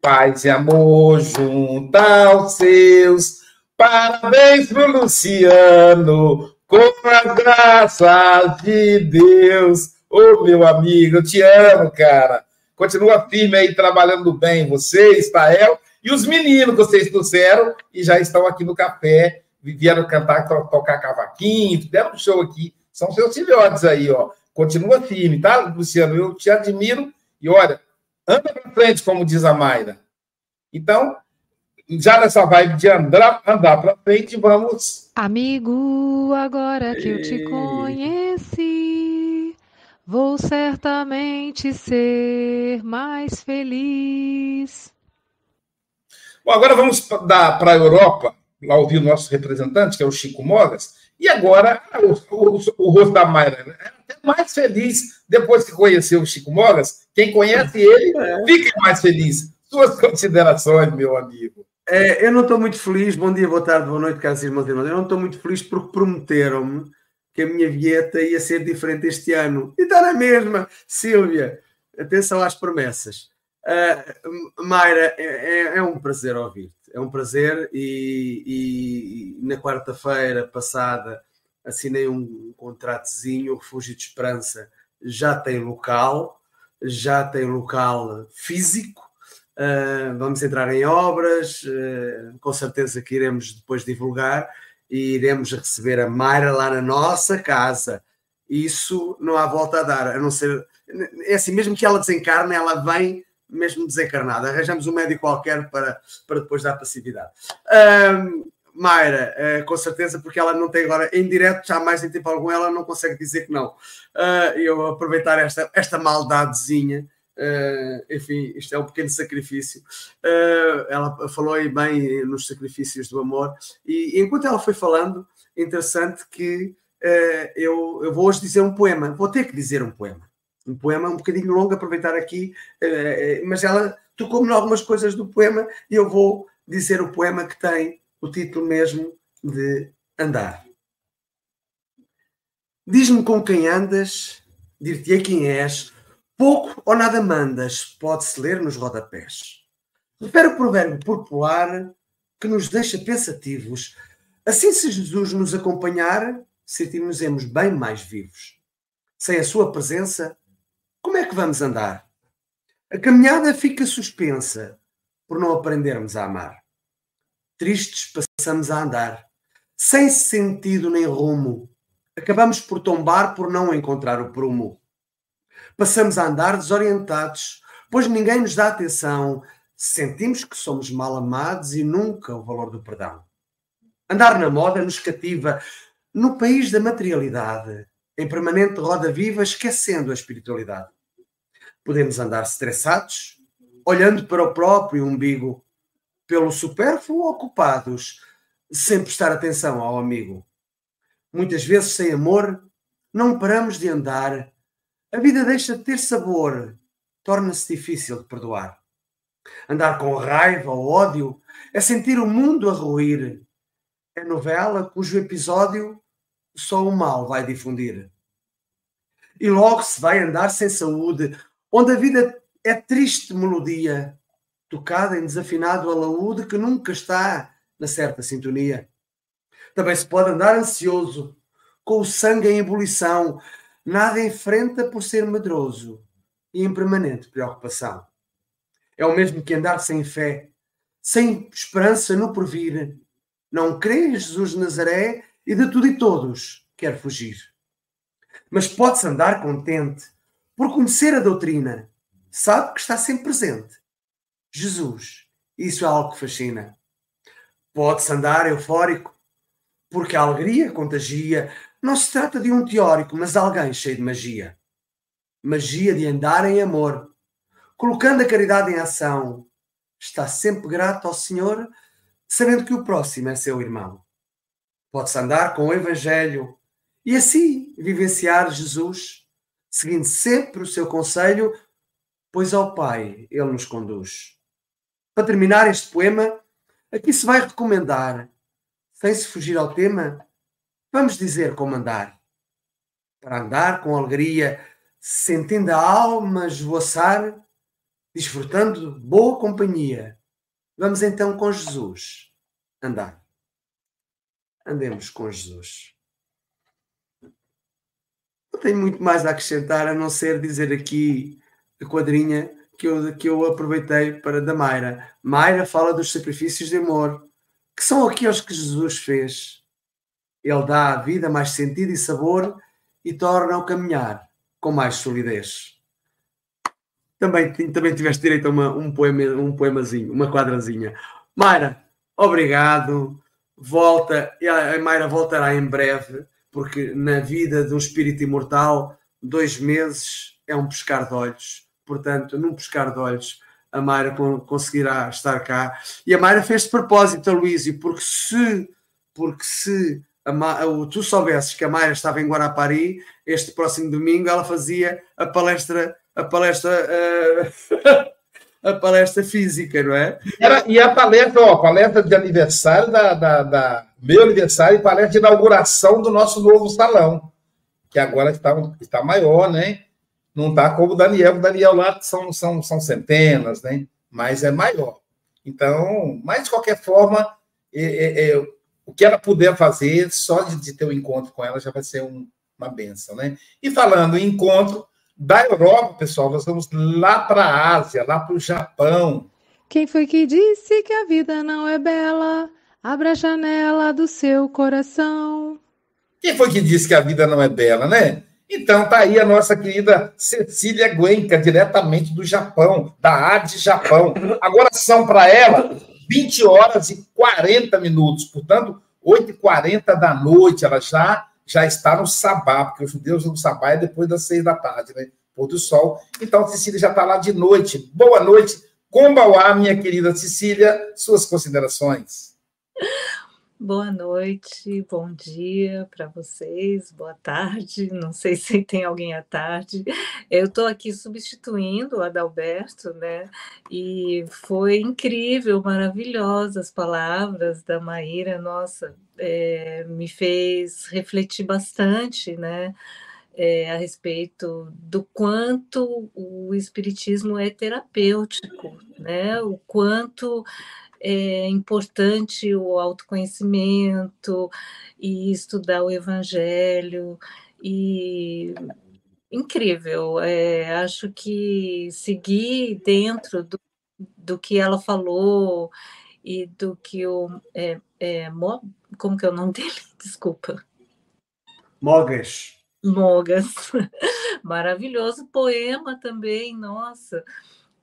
Paz e amor junto aos seus. Parabéns para o Luciano, com as graças de Deus. Ô, oh, meu amigo, eu te amo, cara. Continua firme aí, trabalhando bem, você, Israel, e os meninos que vocês trouxeram e já estão aqui no café, vieram cantar, tocar cavaquinho, deram um show aqui. São seus filhotes aí, ó. Continua firme, tá, Luciano? Eu te admiro e olha, anda para frente, como diz a Mayra. Então, já nessa vibe de andar, andar para frente, vamos. Amigo, agora que eu te conheci. Vou certamente ser mais feliz. Bom, agora vamos para a Europa, lá ouvir o nosso representante, que é o Chico Mogas, e agora o, o, o rosto da Mayra né? é até mais feliz depois que conheceu o Chico Mogas. Quem conhece ele é. fica mais feliz. Suas considerações, meu amigo. É, eu não estou muito feliz. Bom dia, boa tarde, boa noite, caros irmãos e irmãs. Eu não estou muito feliz porque prometeram-me que a minha vieta ia ser diferente este ano. E está na mesma, Silvia. Atenção às promessas. Uh, Mayra, é, é, é, um prazer ouvir-te. É um prazer e, e, e na quarta-feira passada assinei um contratozinho, o Refúgio de Esperança já tem local, já tem local físico, uh, vamos entrar em obras, uh, com certeza que iremos depois divulgar, e iremos receber a Mayra lá na nossa casa. Isso não há volta a dar, a não ser. É assim, mesmo que ela desencarne, ela vem mesmo desencarnada. Arranjamos um médico qualquer para, para depois dar passividade. Um, Mayra, uh, com certeza, porque ela não tem agora em direto, já mais em tempo algum, ela não consegue dizer que não. Eu aproveitar esta, esta maldadezinha Uh, enfim, isto é um pequeno sacrifício. Uh, ela falou aí bem nos sacrifícios do amor, e enquanto ela foi falando, interessante que uh, eu, eu vou hoje dizer um poema, vou ter que dizer um poema. Um poema um bocadinho longo, aproveitar aqui, mas ela tocou-me em algumas coisas do poema e eu vou dizer o poema que tem o título mesmo de Andar. Diz-me com quem andas, dir-te-ei quem és, Pouco ou nada mandas, pode-se ler nos rodapés. Refere o provérbio popular que nos deixa pensativos. Assim, se Jesus nos acompanhar, sentimos-nos bem mais vivos. Sem a sua presença, como é que vamos andar? A caminhada fica suspensa por não aprendermos a amar. Tristes passamos a andar, sem sentido nem rumo. Acabamos por tombar por não encontrar o prumo. Passamos a andar desorientados, pois ninguém nos dá atenção. Sentimos que somos mal amados e nunca o valor do perdão. Andar na moda nos cativa no país da materialidade, em permanente roda viva, esquecendo a espiritualidade. Podemos andar estressados, olhando para o próprio umbigo, pelo supérfluo ocupados, sem prestar atenção ao amigo. Muitas vezes, sem amor, não paramos de andar a vida deixa de ter sabor, torna-se difícil de perdoar. Andar com raiva ou ódio é sentir o mundo a ruir. É novela cujo episódio só o mal vai difundir. e logo se vai andar sem saúde, onde a vida é triste melodia, tocada em desafinado alaúde que nunca está na certa sintonia. Também se pode andar ansioso, com o sangue em ebulição, nada enfrenta por ser medroso e em permanente preocupação. É o mesmo que andar sem fé, sem esperança no porvir. Não crê em Jesus de Nazaré e de tudo e todos quer fugir. Mas pode-se andar contente por conhecer a doutrina, sabe que está sempre presente. Jesus, isso é algo que fascina. Pode-se andar eufórico, porque a alegria contagia. Não se trata de um teórico, mas alguém cheio de magia. Magia de andar em amor, colocando a caridade em ação. Está sempre grato ao Senhor, sabendo que o próximo é seu irmão. Pode-se andar com o Evangelho e assim vivenciar Jesus, seguindo sempre o seu conselho, pois ao Pai ele nos conduz. Para terminar este poema, aqui se vai recomendar, sem se fugir ao tema, vamos dizer como andar. Para andar com alegria, sentindo a alma esvoaçar, desfrutando boa companhia, vamos então com Jesus andar andemos com Jesus. Não tenho muito mais a acrescentar a não ser dizer aqui a quadrinha que eu, que eu aproveitei para da Mayra. Mayra fala dos sacrifícios de amor, que são aqueles que Jesus fez. Ele dá à vida mais sentido e sabor e torna o caminhar com mais solidez. Também, também tiveste direito a uma, um, poema, um poemazinho, uma quadrazinha. Mayra, obrigado volta, a Mayra voltará em breve, porque na vida de um espírito imortal, dois meses é um pescar de olhos. Portanto, num pescar de olhos, a Mayra conseguirá estar cá. E a Mayra fez de propósito, Luísio, porque se, porque se a, tu soubesses que a Mayra estava em Guarapari, este próximo domingo ela fazia a palestra, a palestra uh, a palestra física, não é? Era, e a palestra, ó, palestra de aniversário da, da, da, meu aniversário e palestra de inauguração do nosso novo salão, que agora está, está maior, né? Não está como o Daniel, o Daniel lá são, são, são centenas, né? Mas é maior. Então, mas de qualquer forma, é, é, é, o que ela puder fazer, só de, de ter o um encontro com ela já vai ser um, uma benção, né? E falando em encontro, da Europa, pessoal, nós vamos lá para a Ásia, lá para o Japão. Quem foi que disse que a vida não é bela? Abra a janela do seu coração. Quem foi que disse que a vida não é bela, né? Então tá aí a nossa querida Cecília Guenca, diretamente do Japão, da AD Japão. Agora são para ela 20 horas e 40 minutos, portanto, 8h40 da noite, ela já já está no sabá, porque os judeus no sabá é depois das seis da tarde, né? Pôr do sol. Então, Cecília já está lá de noite. Boa noite. Combauá, minha querida Cecília, suas considerações. Boa noite, bom dia para vocês, boa tarde. Não sei se tem alguém à tarde. Eu estou aqui substituindo o Adalberto, né? E foi incrível, maravilhosas palavras da Maíra. Nossa, é, me fez refletir bastante, né? É, a respeito do quanto o espiritismo é terapêutico, né? O quanto é importante o autoconhecimento e estudar o evangelho e incrível. É, acho que seguir dentro do, do que ela falou e do que o é, é, como que é o nome dele? Desculpa. Mogas. Mogas. Maravilhoso poema também, nossa.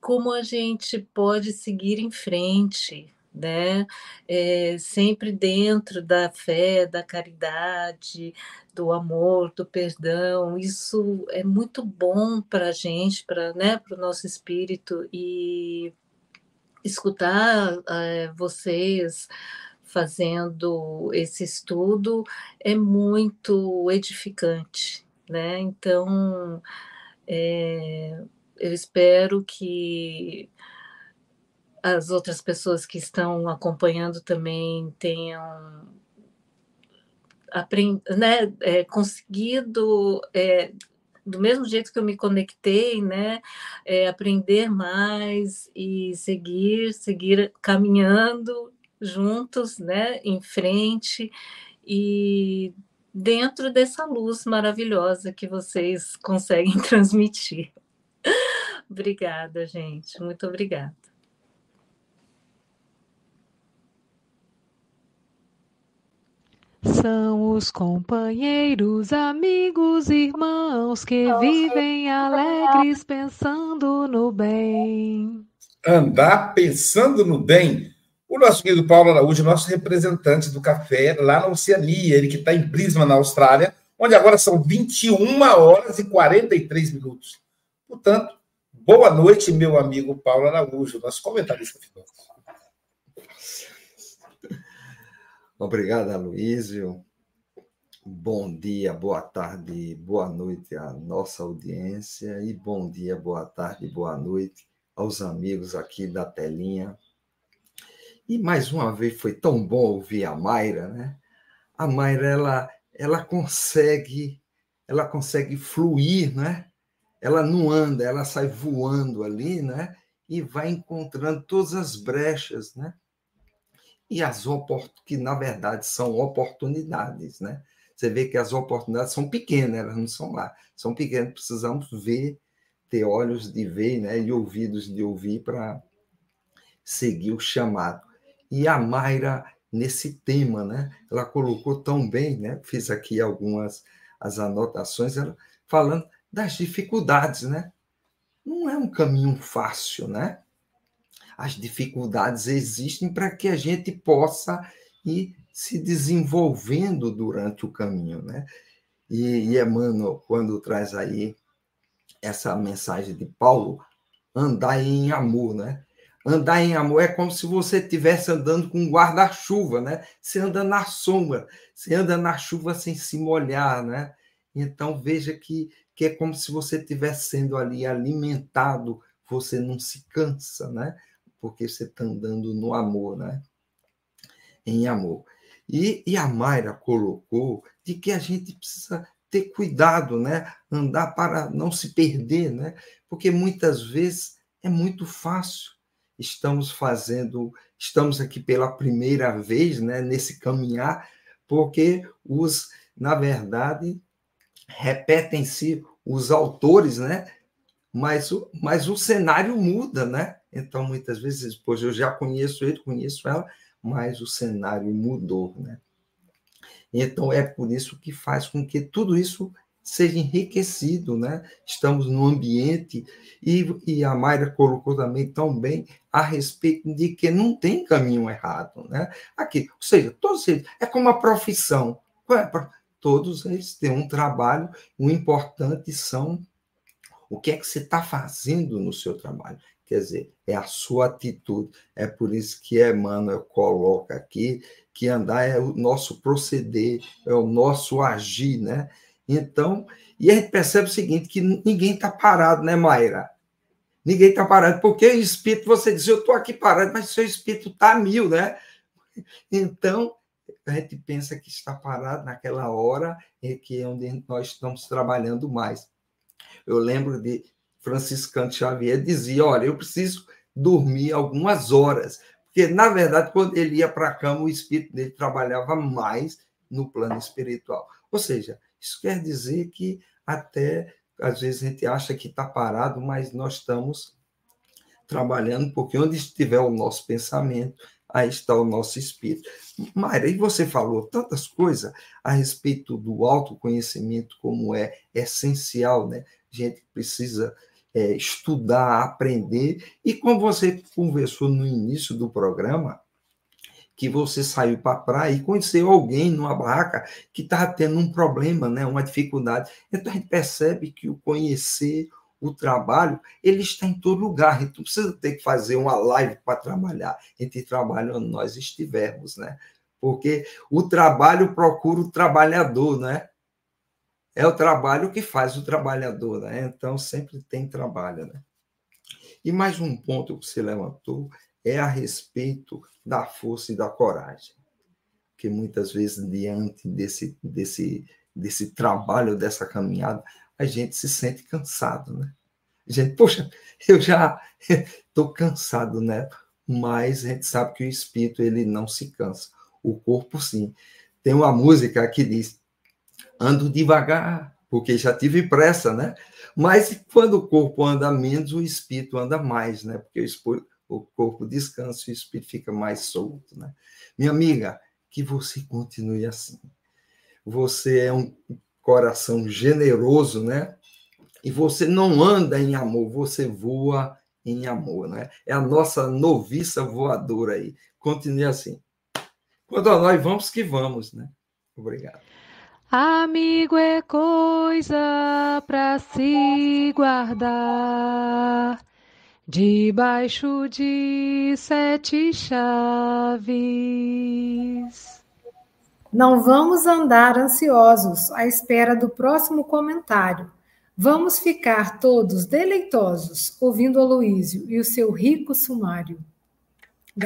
Como a gente pode seguir em frente, né? É, sempre dentro da fé, da caridade, do amor, do perdão. Isso é muito bom para a gente, para né, o nosso espírito e escutar é, vocês fazendo esse estudo é muito edificante, né? Então, é, eu espero que as outras pessoas que estão acompanhando também tenham aprend, né, é, conseguido é, do mesmo jeito que eu me conectei, né? É, aprender mais e seguir, seguir caminhando juntos, né? Em frente e dentro dessa luz maravilhosa que vocês conseguem transmitir. Obrigada, gente. Muito obrigada. São os companheiros, amigos, irmãos que vivem alegres pensando no bem. Andar pensando no bem. O nosso querido Paulo Araújo, nosso representante do café lá na Oceania, ele que está em Brisbane, na Austrália, onde agora são 21 horas e 43 minutos. Portanto, boa noite, meu amigo Paulo Araújo, nosso comentarista final. Obrigado, Aloysio. Bom dia, boa tarde, boa noite à nossa audiência e bom dia, boa tarde, boa noite aos amigos aqui da telinha. E mais uma vez foi tão bom ouvir a Mayra, né? A Mayra ela ela consegue ela consegue fluir, né? Ela não anda, ela sai voando ali, né? E vai encontrando todas as brechas, né? e as oportunidades, que na verdade são oportunidades, né? Você vê que as oportunidades são pequenas, elas não são lá, são pequenas, precisamos ver, ter olhos de ver, né? E ouvidos de ouvir para seguir o chamado. E a Mayra, nesse tema, né? Ela colocou tão bem, né? Fiz aqui algumas as anotações, ela, falando das dificuldades, né? Não é um caminho fácil, né? as dificuldades existem para que a gente possa ir se desenvolvendo durante o caminho, né? E, e Emmanuel, quando traz aí essa mensagem de Paulo, andar em amor, né? Andar em amor é como se você estivesse andando com um guarda-chuva, né? Você anda na sombra, você anda na chuva sem se molhar, né? Então veja que, que é como se você estivesse sendo ali alimentado, você não se cansa, né? porque você está andando no amor, né? Em amor. E, e a Mayra colocou de que a gente precisa ter cuidado, né? Andar para não se perder, né? Porque muitas vezes é muito fácil. Estamos fazendo, estamos aqui pela primeira vez, né? Nesse caminhar, porque os, na verdade, repetem-se os autores, né? Mas o, mas o cenário muda, né? Então, muitas vezes, pois eu já conheço ele, conheço ela, mas o cenário mudou, né? Então, é por isso que faz com que tudo isso seja enriquecido, né? Estamos num ambiente, e, e a Mayra colocou também tão bem a respeito de que não tem caminho errado, né? Aqui, ou seja, todos eles, é como a profissão, é todos eles têm um trabalho, o importante são o que é que você está fazendo no seu trabalho. Quer dizer, é a sua atitude. É por isso que Emmanuel coloca aqui que andar é o nosso proceder, é o nosso agir, né? Então, e a gente percebe o seguinte, que ninguém está parado, né, Mayra? Ninguém está parado, porque o espírito, você diz, eu estou aqui parado, mas seu espírito está mil, né? Então, a gente pensa que está parado naquela hora em que é onde nós estamos trabalhando mais. Eu lembro de franciscano Xavier dizia: Olha, eu preciso dormir algumas horas. Porque, na verdade, quando ele ia para a cama, o espírito dele trabalhava mais no plano espiritual. Ou seja, isso quer dizer que até às vezes a gente acha que está parado, mas nós estamos trabalhando, porque onde estiver o nosso pensamento, aí está o nosso espírito. Mayra, e você falou tantas coisas a respeito do autoconhecimento, como é essencial, né? A gente precisa é, estudar, aprender. E como você conversou no início do programa, que você saiu para a praia e conheceu alguém numa barraca que estava tendo um problema, né, uma dificuldade. Então a gente percebe que o conhecer, o trabalho, ele está em todo lugar. A gente não precisa ter que fazer uma live para trabalhar. A gente trabalha onde nós estivermos, né? Porque o trabalho procura o trabalhador, né? é o trabalho que faz o trabalhador, né? Então sempre tem trabalho, né? E mais um ponto que você levantou é a respeito da força e da coragem, que muitas vezes diante desse desse desse trabalho dessa caminhada a gente se sente cansado, né? A gente, poxa, eu já estou cansado, né? Mas a gente sabe que o espírito ele não se cansa, o corpo sim. Tem uma música que diz: ando devagar, porque já tive pressa, né? Mas quando o corpo anda menos, o espírito anda mais, né? Porque o corpo descansa e o espírito fica mais solto, né? Minha amiga, que você continue assim. Você é um coração generoso, né? E você não anda em amor, você voa em amor, né? É a nossa noviça voadora aí. Continue assim. Quanto a nós, vamos que vamos, né? Obrigado. Amigo é coisa para se guardar debaixo de sete chaves. Não vamos andar ansiosos à espera do próximo comentário. Vamos ficar todos deleitosos ouvindo Aloísio e o seu rico sumário.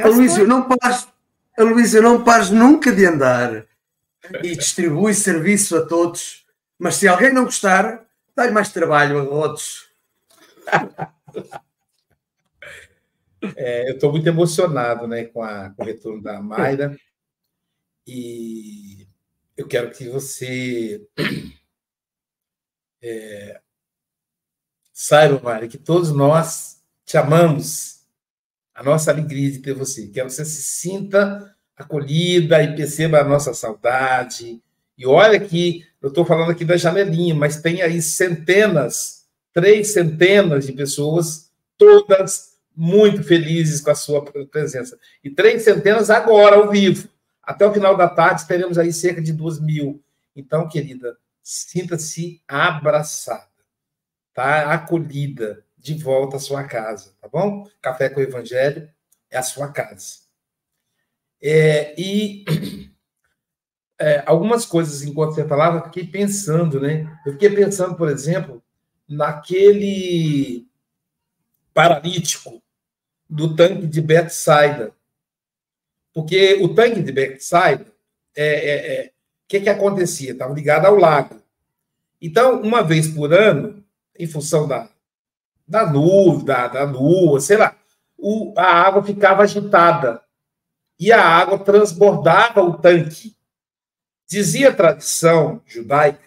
Aloísio, não pares, Aloísio, não pares nunca de andar e distribui serviço a todos, mas se alguém não gostar, dá-lhe mais trabalho a outros. É, eu estou muito emocionado né, com, a, com o retorno da Mayra e eu quero que você é, saiba, Mayra, que todos nós te amamos, a nossa alegria de ter você. Quero que você se sinta acolhida e perceba a nossa saudade. E olha que eu estou falando aqui da janelinha, mas tem aí centenas, três centenas de pessoas, todas muito felizes com a sua presença. E três centenas agora, ao vivo. Até o final da tarde, teremos aí cerca de duas mil. Então, querida, sinta-se abraçada, tá? Acolhida, de volta à sua casa, tá bom? Café com o Evangelho é a sua casa. É, e é, algumas coisas, enquanto você falava, fiquei pensando, né? Eu fiquei pensando, por exemplo, naquele paralítico do tanque de Bethsaida. Porque o tanque de Bethsaida, é, é, é, o que, que acontecia? Estava ligado ao lago. Então, uma vez por ano, em função da, da nuvem, da, da lua, sei lá, o, a água ficava agitada e a água transbordava o tanque. Dizia a tradição judaica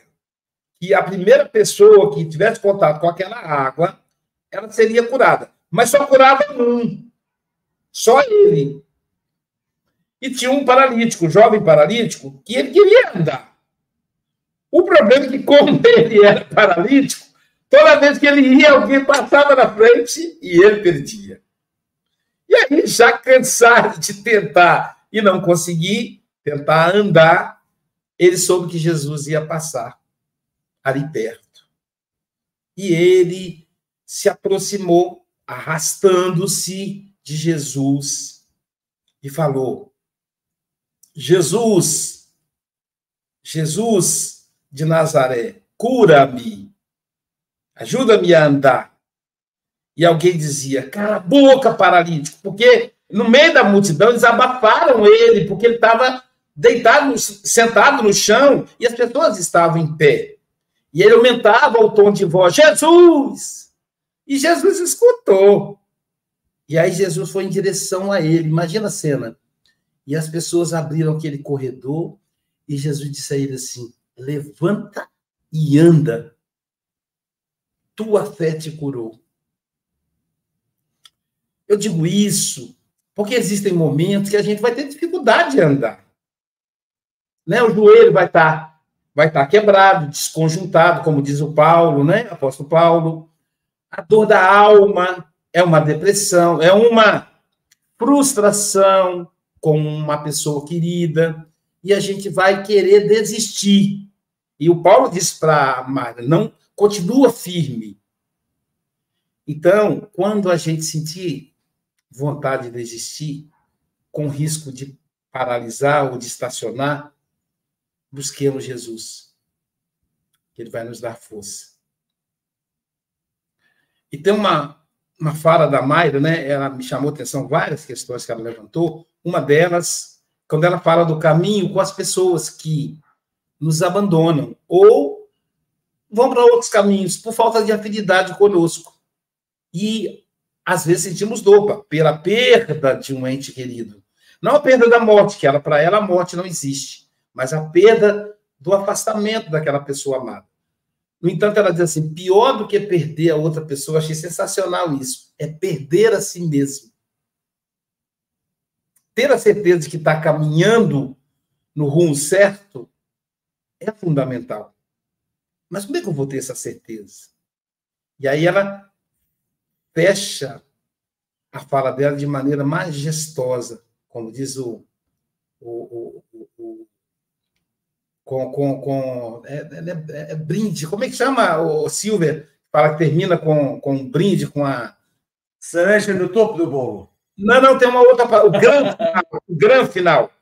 que a primeira pessoa que tivesse contato com aquela água, ela seria curada. Mas só curava um. Só ele. E tinha um paralítico, um jovem paralítico, que ele queria andar. O problema é que, como ele era paralítico, toda vez que ele ia, alguém passava na frente e ele perdia. E aí, já cansado de tentar e não conseguir, tentar andar, ele soube que Jesus ia passar ali perto. E ele se aproximou, arrastando-se de Jesus, e falou: Jesus, Jesus de Nazaré, cura-me, ajuda-me a andar. E alguém dizia: cala a boca, paralítico, porque no meio da multidão eles abafaram ele, porque ele estava deitado, sentado no chão e as pessoas estavam em pé. E ele aumentava o tom de voz: Jesus! E Jesus escutou. E aí Jesus foi em direção a ele. Imagina a cena. E as pessoas abriram aquele corredor e Jesus disse a ele assim: Levanta e anda. Tua fé te curou. Eu digo isso porque existem momentos que a gente vai ter dificuldade de andar. Né? O joelho vai estar tá, vai tá quebrado, desconjuntado, como diz o Paulo, né? Apóstolo Paulo. A dor da alma é uma depressão, é uma frustração com uma pessoa querida, e a gente vai querer desistir. E o Paulo diz para Maria, não continua firme. Então, quando a gente sentir vontade de desistir, com risco de paralisar ou de estacionar, busquemos Jesus. Ele vai nos dar força. E tem uma, uma fala da Mayra, né? Ela me chamou atenção várias questões que ela levantou. Uma delas, quando ela fala do caminho com as pessoas que nos abandonam ou vão para outros caminhos por falta de afinidade conosco. E às vezes sentimos dor pela perda de um ente querido. Não a perda da morte, que ela para ela a morte não existe, mas a perda do afastamento daquela pessoa amada. No entanto, ela diz assim: pior do que perder a outra pessoa, achei sensacional isso, é perder a si mesmo. Ter a certeza de que está caminhando no rumo certo é fundamental. Mas como é que eu vou ter essa certeza? E aí ela fecha a fala dela de maneira majestosa, como diz o, o, o, o com, com, com é, é, é, brinde, como é que chama o Silver? Fala que termina com, com um brinde com a cereja no topo do bolo. Não, não, tem uma outra o grande final, o grande final.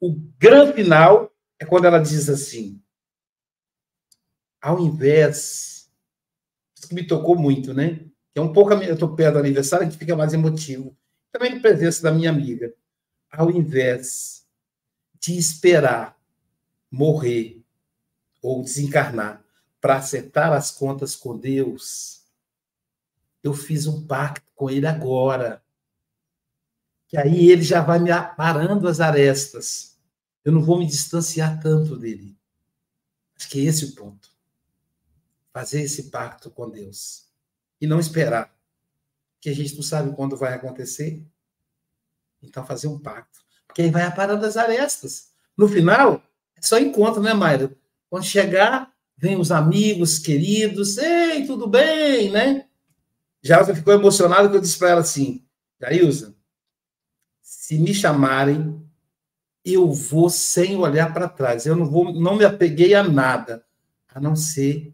O grande final é quando ela diz assim: ao invés, isso que me tocou muito, né? é um pouco, eu estou perto do aniversário, que fica mais emotivo. Também a presença da minha amiga. Ao invés de esperar morrer ou desencarnar para acertar as contas com Deus, eu fiz um pacto com ele agora. Que aí ele já vai me aparando as arestas. Eu não vou me distanciar tanto dele. Acho que é esse o ponto. Fazer esse pacto com Deus e não esperar, que a gente não sabe quando vai acontecer. Então, fazer um pacto. Porque aí vai aparando as arestas. No final, é só encontro, né, Mayra? Quando chegar, vem os amigos queridos, ei, tudo bem, né? Jailson ficou emocionado que eu disse para ela assim, Jailson, se me chamarem, eu vou sem olhar para trás. Eu não vou, não me apeguei a nada, a não ser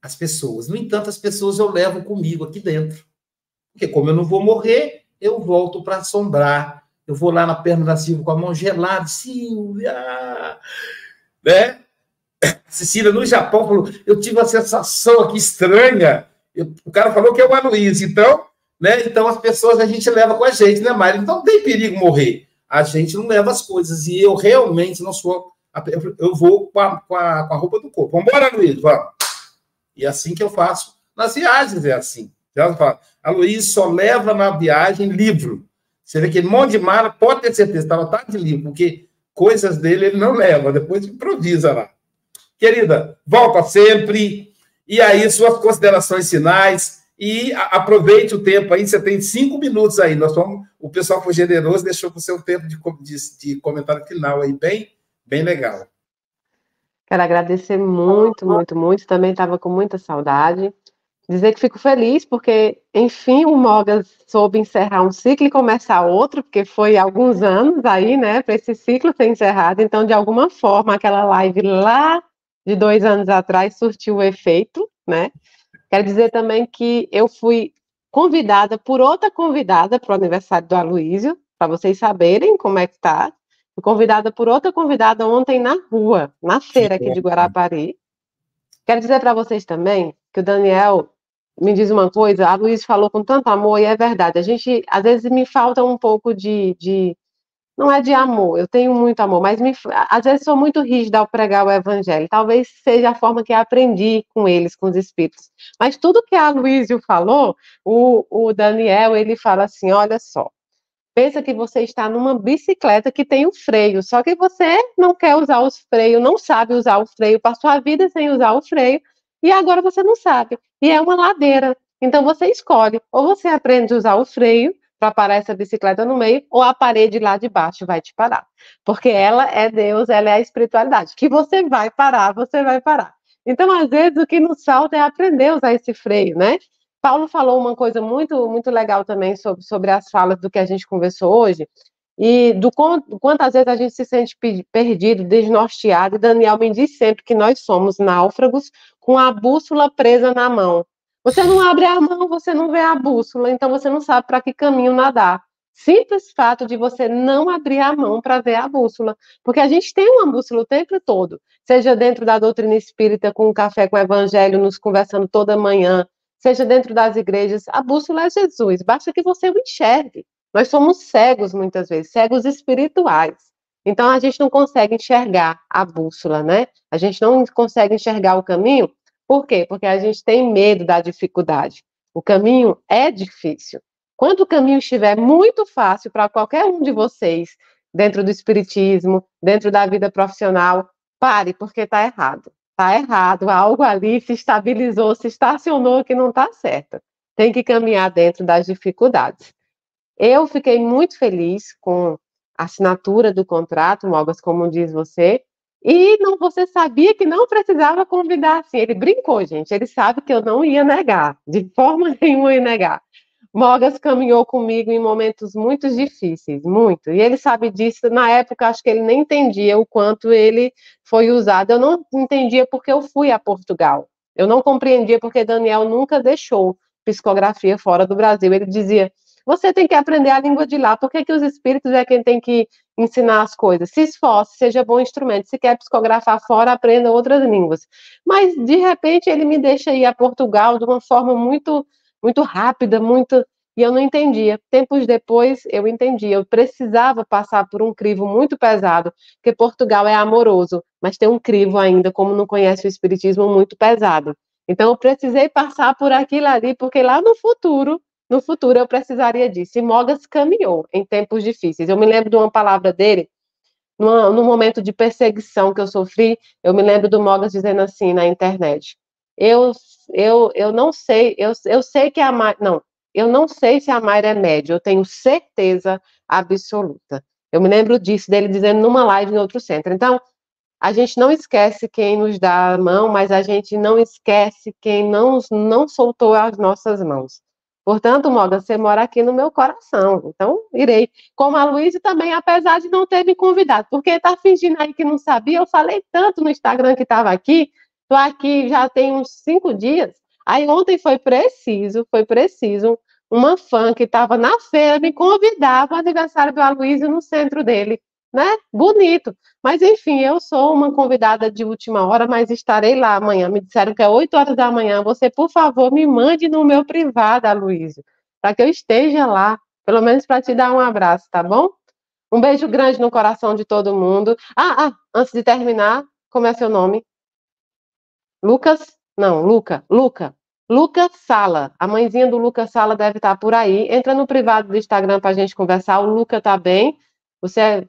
as pessoas. No entanto, as pessoas eu levo comigo aqui dentro. Porque como eu não vou morrer, eu volto para assombrar. Eu vou lá na perna da Silvia com a mão gelada, Silvia, né? Cecília, no Japão, falou, eu tive uma sensação aqui estranha. Eu, o cara falou que é o Aloysio, então, né? Então as pessoas a gente leva com a gente, né, Mário? Então não tem perigo morrer. A gente não leva as coisas. E eu realmente não sou. Eu vou com a, com a, com a roupa do corpo. Vamos embora, Luiz, vamos. E é assim que eu faço nas viagens, é assim. A Luiz só leva na viagem livro. Você vê aquele monte de mala, pode ter certeza, estava tarde de livro, porque coisas dele ele não leva, depois improvisa lá. Querida, volta sempre. E aí, suas considerações finais. E aproveite o tempo aí, você tem cinco minutos aí. Nós vamos, o pessoal foi generoso, deixou para o seu tempo de, de, de comentário final aí, bem, bem legal. Quero agradecer muito, muito, muito. Também estava com muita saudade. Dizer que fico feliz porque, enfim, o Mogas soube encerrar um ciclo e começar outro, porque foi alguns anos aí, né, para esse ciclo ser encerrado. Então, de alguma forma, aquela live lá de dois anos atrás surtiu o efeito, né? Quero dizer também que eu fui convidada por outra convidada para o aniversário do Aloísio, para vocês saberem como é que tá. Fui convidada por outra convidada ontem na rua, na feira aqui de Guarapari. Quero dizer para vocês também que o Daniel me diz uma coisa, a Luiz falou com tanto amor, e é verdade. A gente, às vezes, me falta um pouco de. de não é de amor, eu tenho muito amor, mas me, às vezes sou muito rígida ao pregar o evangelho. Talvez seja a forma que aprendi com eles, com os espíritos. Mas tudo que a Luísio falou, o, o Daniel, ele fala assim: olha só, pensa que você está numa bicicleta que tem o freio, só que você não quer usar os freios, não sabe usar o freio, passou a vida sem usar o freio, e agora você não sabe. E é uma ladeira. Então você escolhe, ou você aprende a usar o freio para parar essa bicicleta no meio, ou a parede lá de baixo vai te parar. Porque ela é Deus, ela é a espiritualidade. Que você vai parar, você vai parar. Então, às vezes, o que nos falta é aprender a usar esse freio, né? Paulo falou uma coisa muito, muito legal também sobre, sobre as falas do que a gente conversou hoje, e do quanto, quantas vezes a gente se sente perdido, desnorteado, e Daniel me diz sempre que nós somos náufragos com a bússola presa na mão. Você não abre a mão, você não vê a bússola, então você não sabe para que caminho nadar. Simples fato de você não abrir a mão para ver a bússola, porque a gente tem uma bússola o tempo todo, seja dentro da doutrina espírita, com um café com o evangelho, nos conversando toda manhã, seja dentro das igrejas, a bússola é Jesus, basta que você o enxergue. Nós somos cegos muitas vezes, cegos espirituais. Então a gente não consegue enxergar a bússola, né? A gente não consegue enxergar o caminho Por quê? Porque a gente tem medo da dificuldade. O caminho é difícil. Quando o caminho estiver muito fácil para qualquer um de vocês, dentro do espiritismo, dentro da vida profissional, pare, porque está errado. Está errado, algo ali se estabilizou, se estacionou que não está certo. Tem que caminhar dentro das dificuldades. Eu fiquei muito feliz com a assinatura do contrato, Mogas, como diz você, e não, você sabia que não precisava convidar assim. Ele brincou, gente. Ele sabe que eu não ia negar, de forma nenhuma ia negar. Mogas caminhou comigo em momentos muito difíceis, muito. E ele sabe disso. Na época, acho que ele nem entendia o quanto ele foi usado. Eu não entendia porque eu fui a Portugal. Eu não compreendia porque Daniel nunca deixou psicografia fora do Brasil. Ele dizia: você tem que aprender a língua de lá. Por que, que os espíritos é quem tem que ensinar as coisas? Se esforce, seja bom instrumento. Se quer psicografar fora, aprenda outras línguas. Mas, de repente, ele me deixa ir a Portugal de uma forma muito, muito rápida, muito. E eu não entendia. Tempos depois, eu entendi. Eu precisava passar por um crivo muito pesado, porque Portugal é amoroso, mas tem um crivo ainda, como não conhece o espiritismo, muito pesado. Então, eu precisei passar por aquilo ali, porque lá no futuro no futuro eu precisaria disso. E Mogas caminhou em tempos difíceis. Eu me lembro de uma palavra dele, no momento de perseguição que eu sofri, eu me lembro do Mogas dizendo assim na internet: Eu, eu, eu não sei, eu, eu sei que a Mayra, não, eu não sei se a Mayra é média, eu tenho certeza absoluta. Eu me lembro disso, dele dizendo numa live em outro centro. Então, a gente não esquece quem nos dá a mão, mas a gente não esquece quem não, não soltou as nossas mãos. Portanto, Moga, você mora aqui no meu coração. Então, irei. Como a Luísa também, apesar de não ter me convidado, porque está fingindo aí que não sabia, eu falei tanto no Instagram que estava aqui, estou aqui já tem uns cinco dias. Aí ontem foi preciso, foi preciso, uma fã que estava na feira me convidar para o aniversário do Aloysio no centro dele né? Bonito. Mas, enfim, eu sou uma convidada de última hora, mas estarei lá amanhã. Me disseram que é 8 horas da manhã. Você, por favor, me mande no meu privado, Aloysio, para que eu esteja lá, pelo menos para te dar um abraço, tá bom? Um beijo grande no coração de todo mundo. Ah, ah, antes de terminar, como é seu nome? Lucas? Não, Luca. Luca. Lucas Sala. A mãezinha do Lucas Sala deve estar por aí. Entra no privado do Instagram para a gente conversar. O Luca tá bem. Você é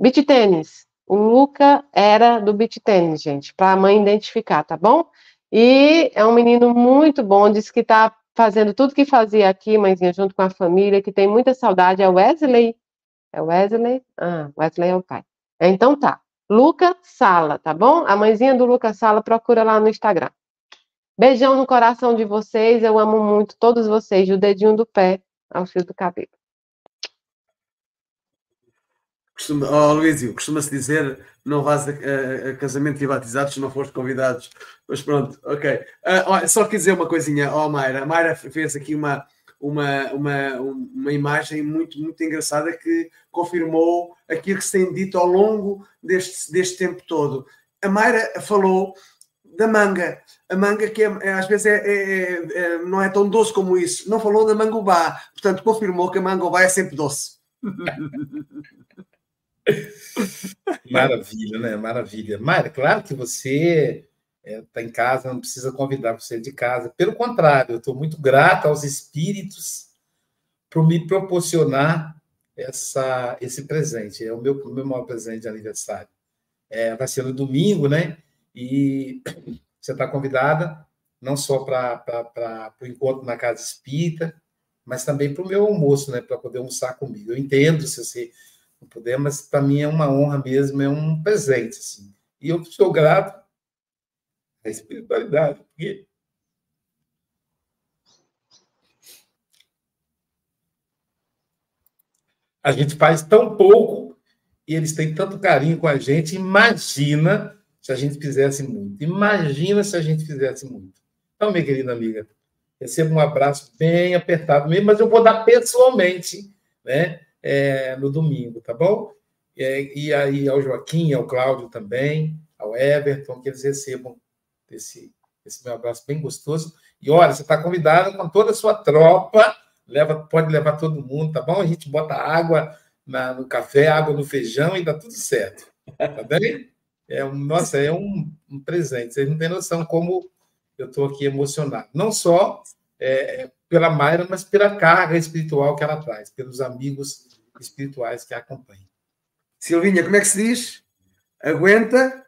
Beach tênis. O Luca era do beach tênis, gente, para a mãe identificar, tá bom? E é um menino muito bom, disse que está fazendo tudo que fazia aqui, mãezinha, junto com a família, que tem muita saudade. É Wesley? É Wesley? Ah, Wesley é o pai. Então tá. Luca Sala, tá bom? A mãezinha do Luca Sala procura lá no Instagram. Beijão no coração de vocês. Eu amo muito todos vocês, do dedinho do pé ao fio do cabelo. Costuma, oh, Luísio, costuma-se dizer não vás a, a, a, casamento e batizados se não fores convidados. Mas pronto, ok. Uh, só quis dizer uma coisinha, ó oh, Mayra. A Mayra fez aqui uma, uma, uma, uma imagem muito, muito engraçada que confirmou aquilo que se tem dito ao longo deste, deste tempo todo. A Mayra falou da manga. A manga que é, é, às vezes é, é, é, não é tão doce como isso. Não falou da mangobá. Portanto, confirmou que a mangobá é sempre doce. Maravilha, né? Maravilha. Mara, claro que você está é, em casa, não precisa convidar você de casa. Pelo contrário, eu estou muito grato aos espíritos por me proporcionar essa, esse presente. É o meu, meu maior presente de aniversário. É, vai ser no domingo, né? E você está convidada não só para o encontro na casa espírita, mas também para o meu almoço, né? Para poder almoçar comigo. Eu entendo se você não puder, mas para mim é uma honra mesmo, é um presente. Assim. E eu sou grato à espiritualidade, porque a gente faz tão pouco e eles têm tanto carinho com a gente. Imagina se a gente fizesse muito. Imagina se a gente fizesse muito. Então, minha querida amiga, receba um abraço bem apertado mesmo, mas eu vou dar pessoalmente, né? É, no domingo, tá bom? E, e aí ao Joaquim, ao Cláudio também, ao Everton, que eles recebam esse, esse meu abraço bem gostoso. E olha, você está convidado com toda a sua tropa, leva, pode levar todo mundo, tá bom? A gente bota água na, no café, água no feijão e dá tudo certo. Tá bem? É, nossa, é um, um presente. Vocês não têm noção como eu estou aqui emocionado. Não só é, pela Mayra, mas pela carga espiritual que ela traz, pelos amigos espirituais que a acompanham. Silvinha, como é que se diz? Aguenta?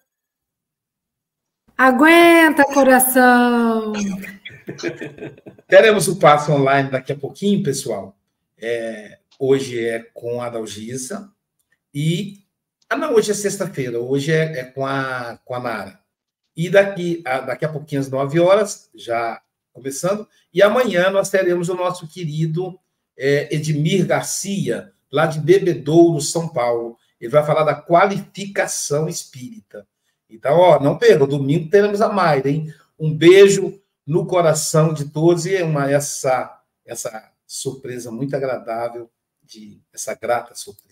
Aguenta, coração! Teremos o passo online daqui a pouquinho, pessoal. É, hoje é com a Dalgisa e. Ah, não, hoje é sexta-feira, hoje é, é, com, a, com a Nara. E daqui a, daqui a pouquinho, às 9 horas, já começando, e amanhã nós teremos o nosso querido é, Edmir Garcia, lá de Bebedouro, São Paulo. Ele vai falar da qualificação espírita. Então, ó, não perca, domingo teremos a Mayra, hein? Um beijo no coração de todos e uma, essa, essa surpresa muito agradável, de essa grata surpresa.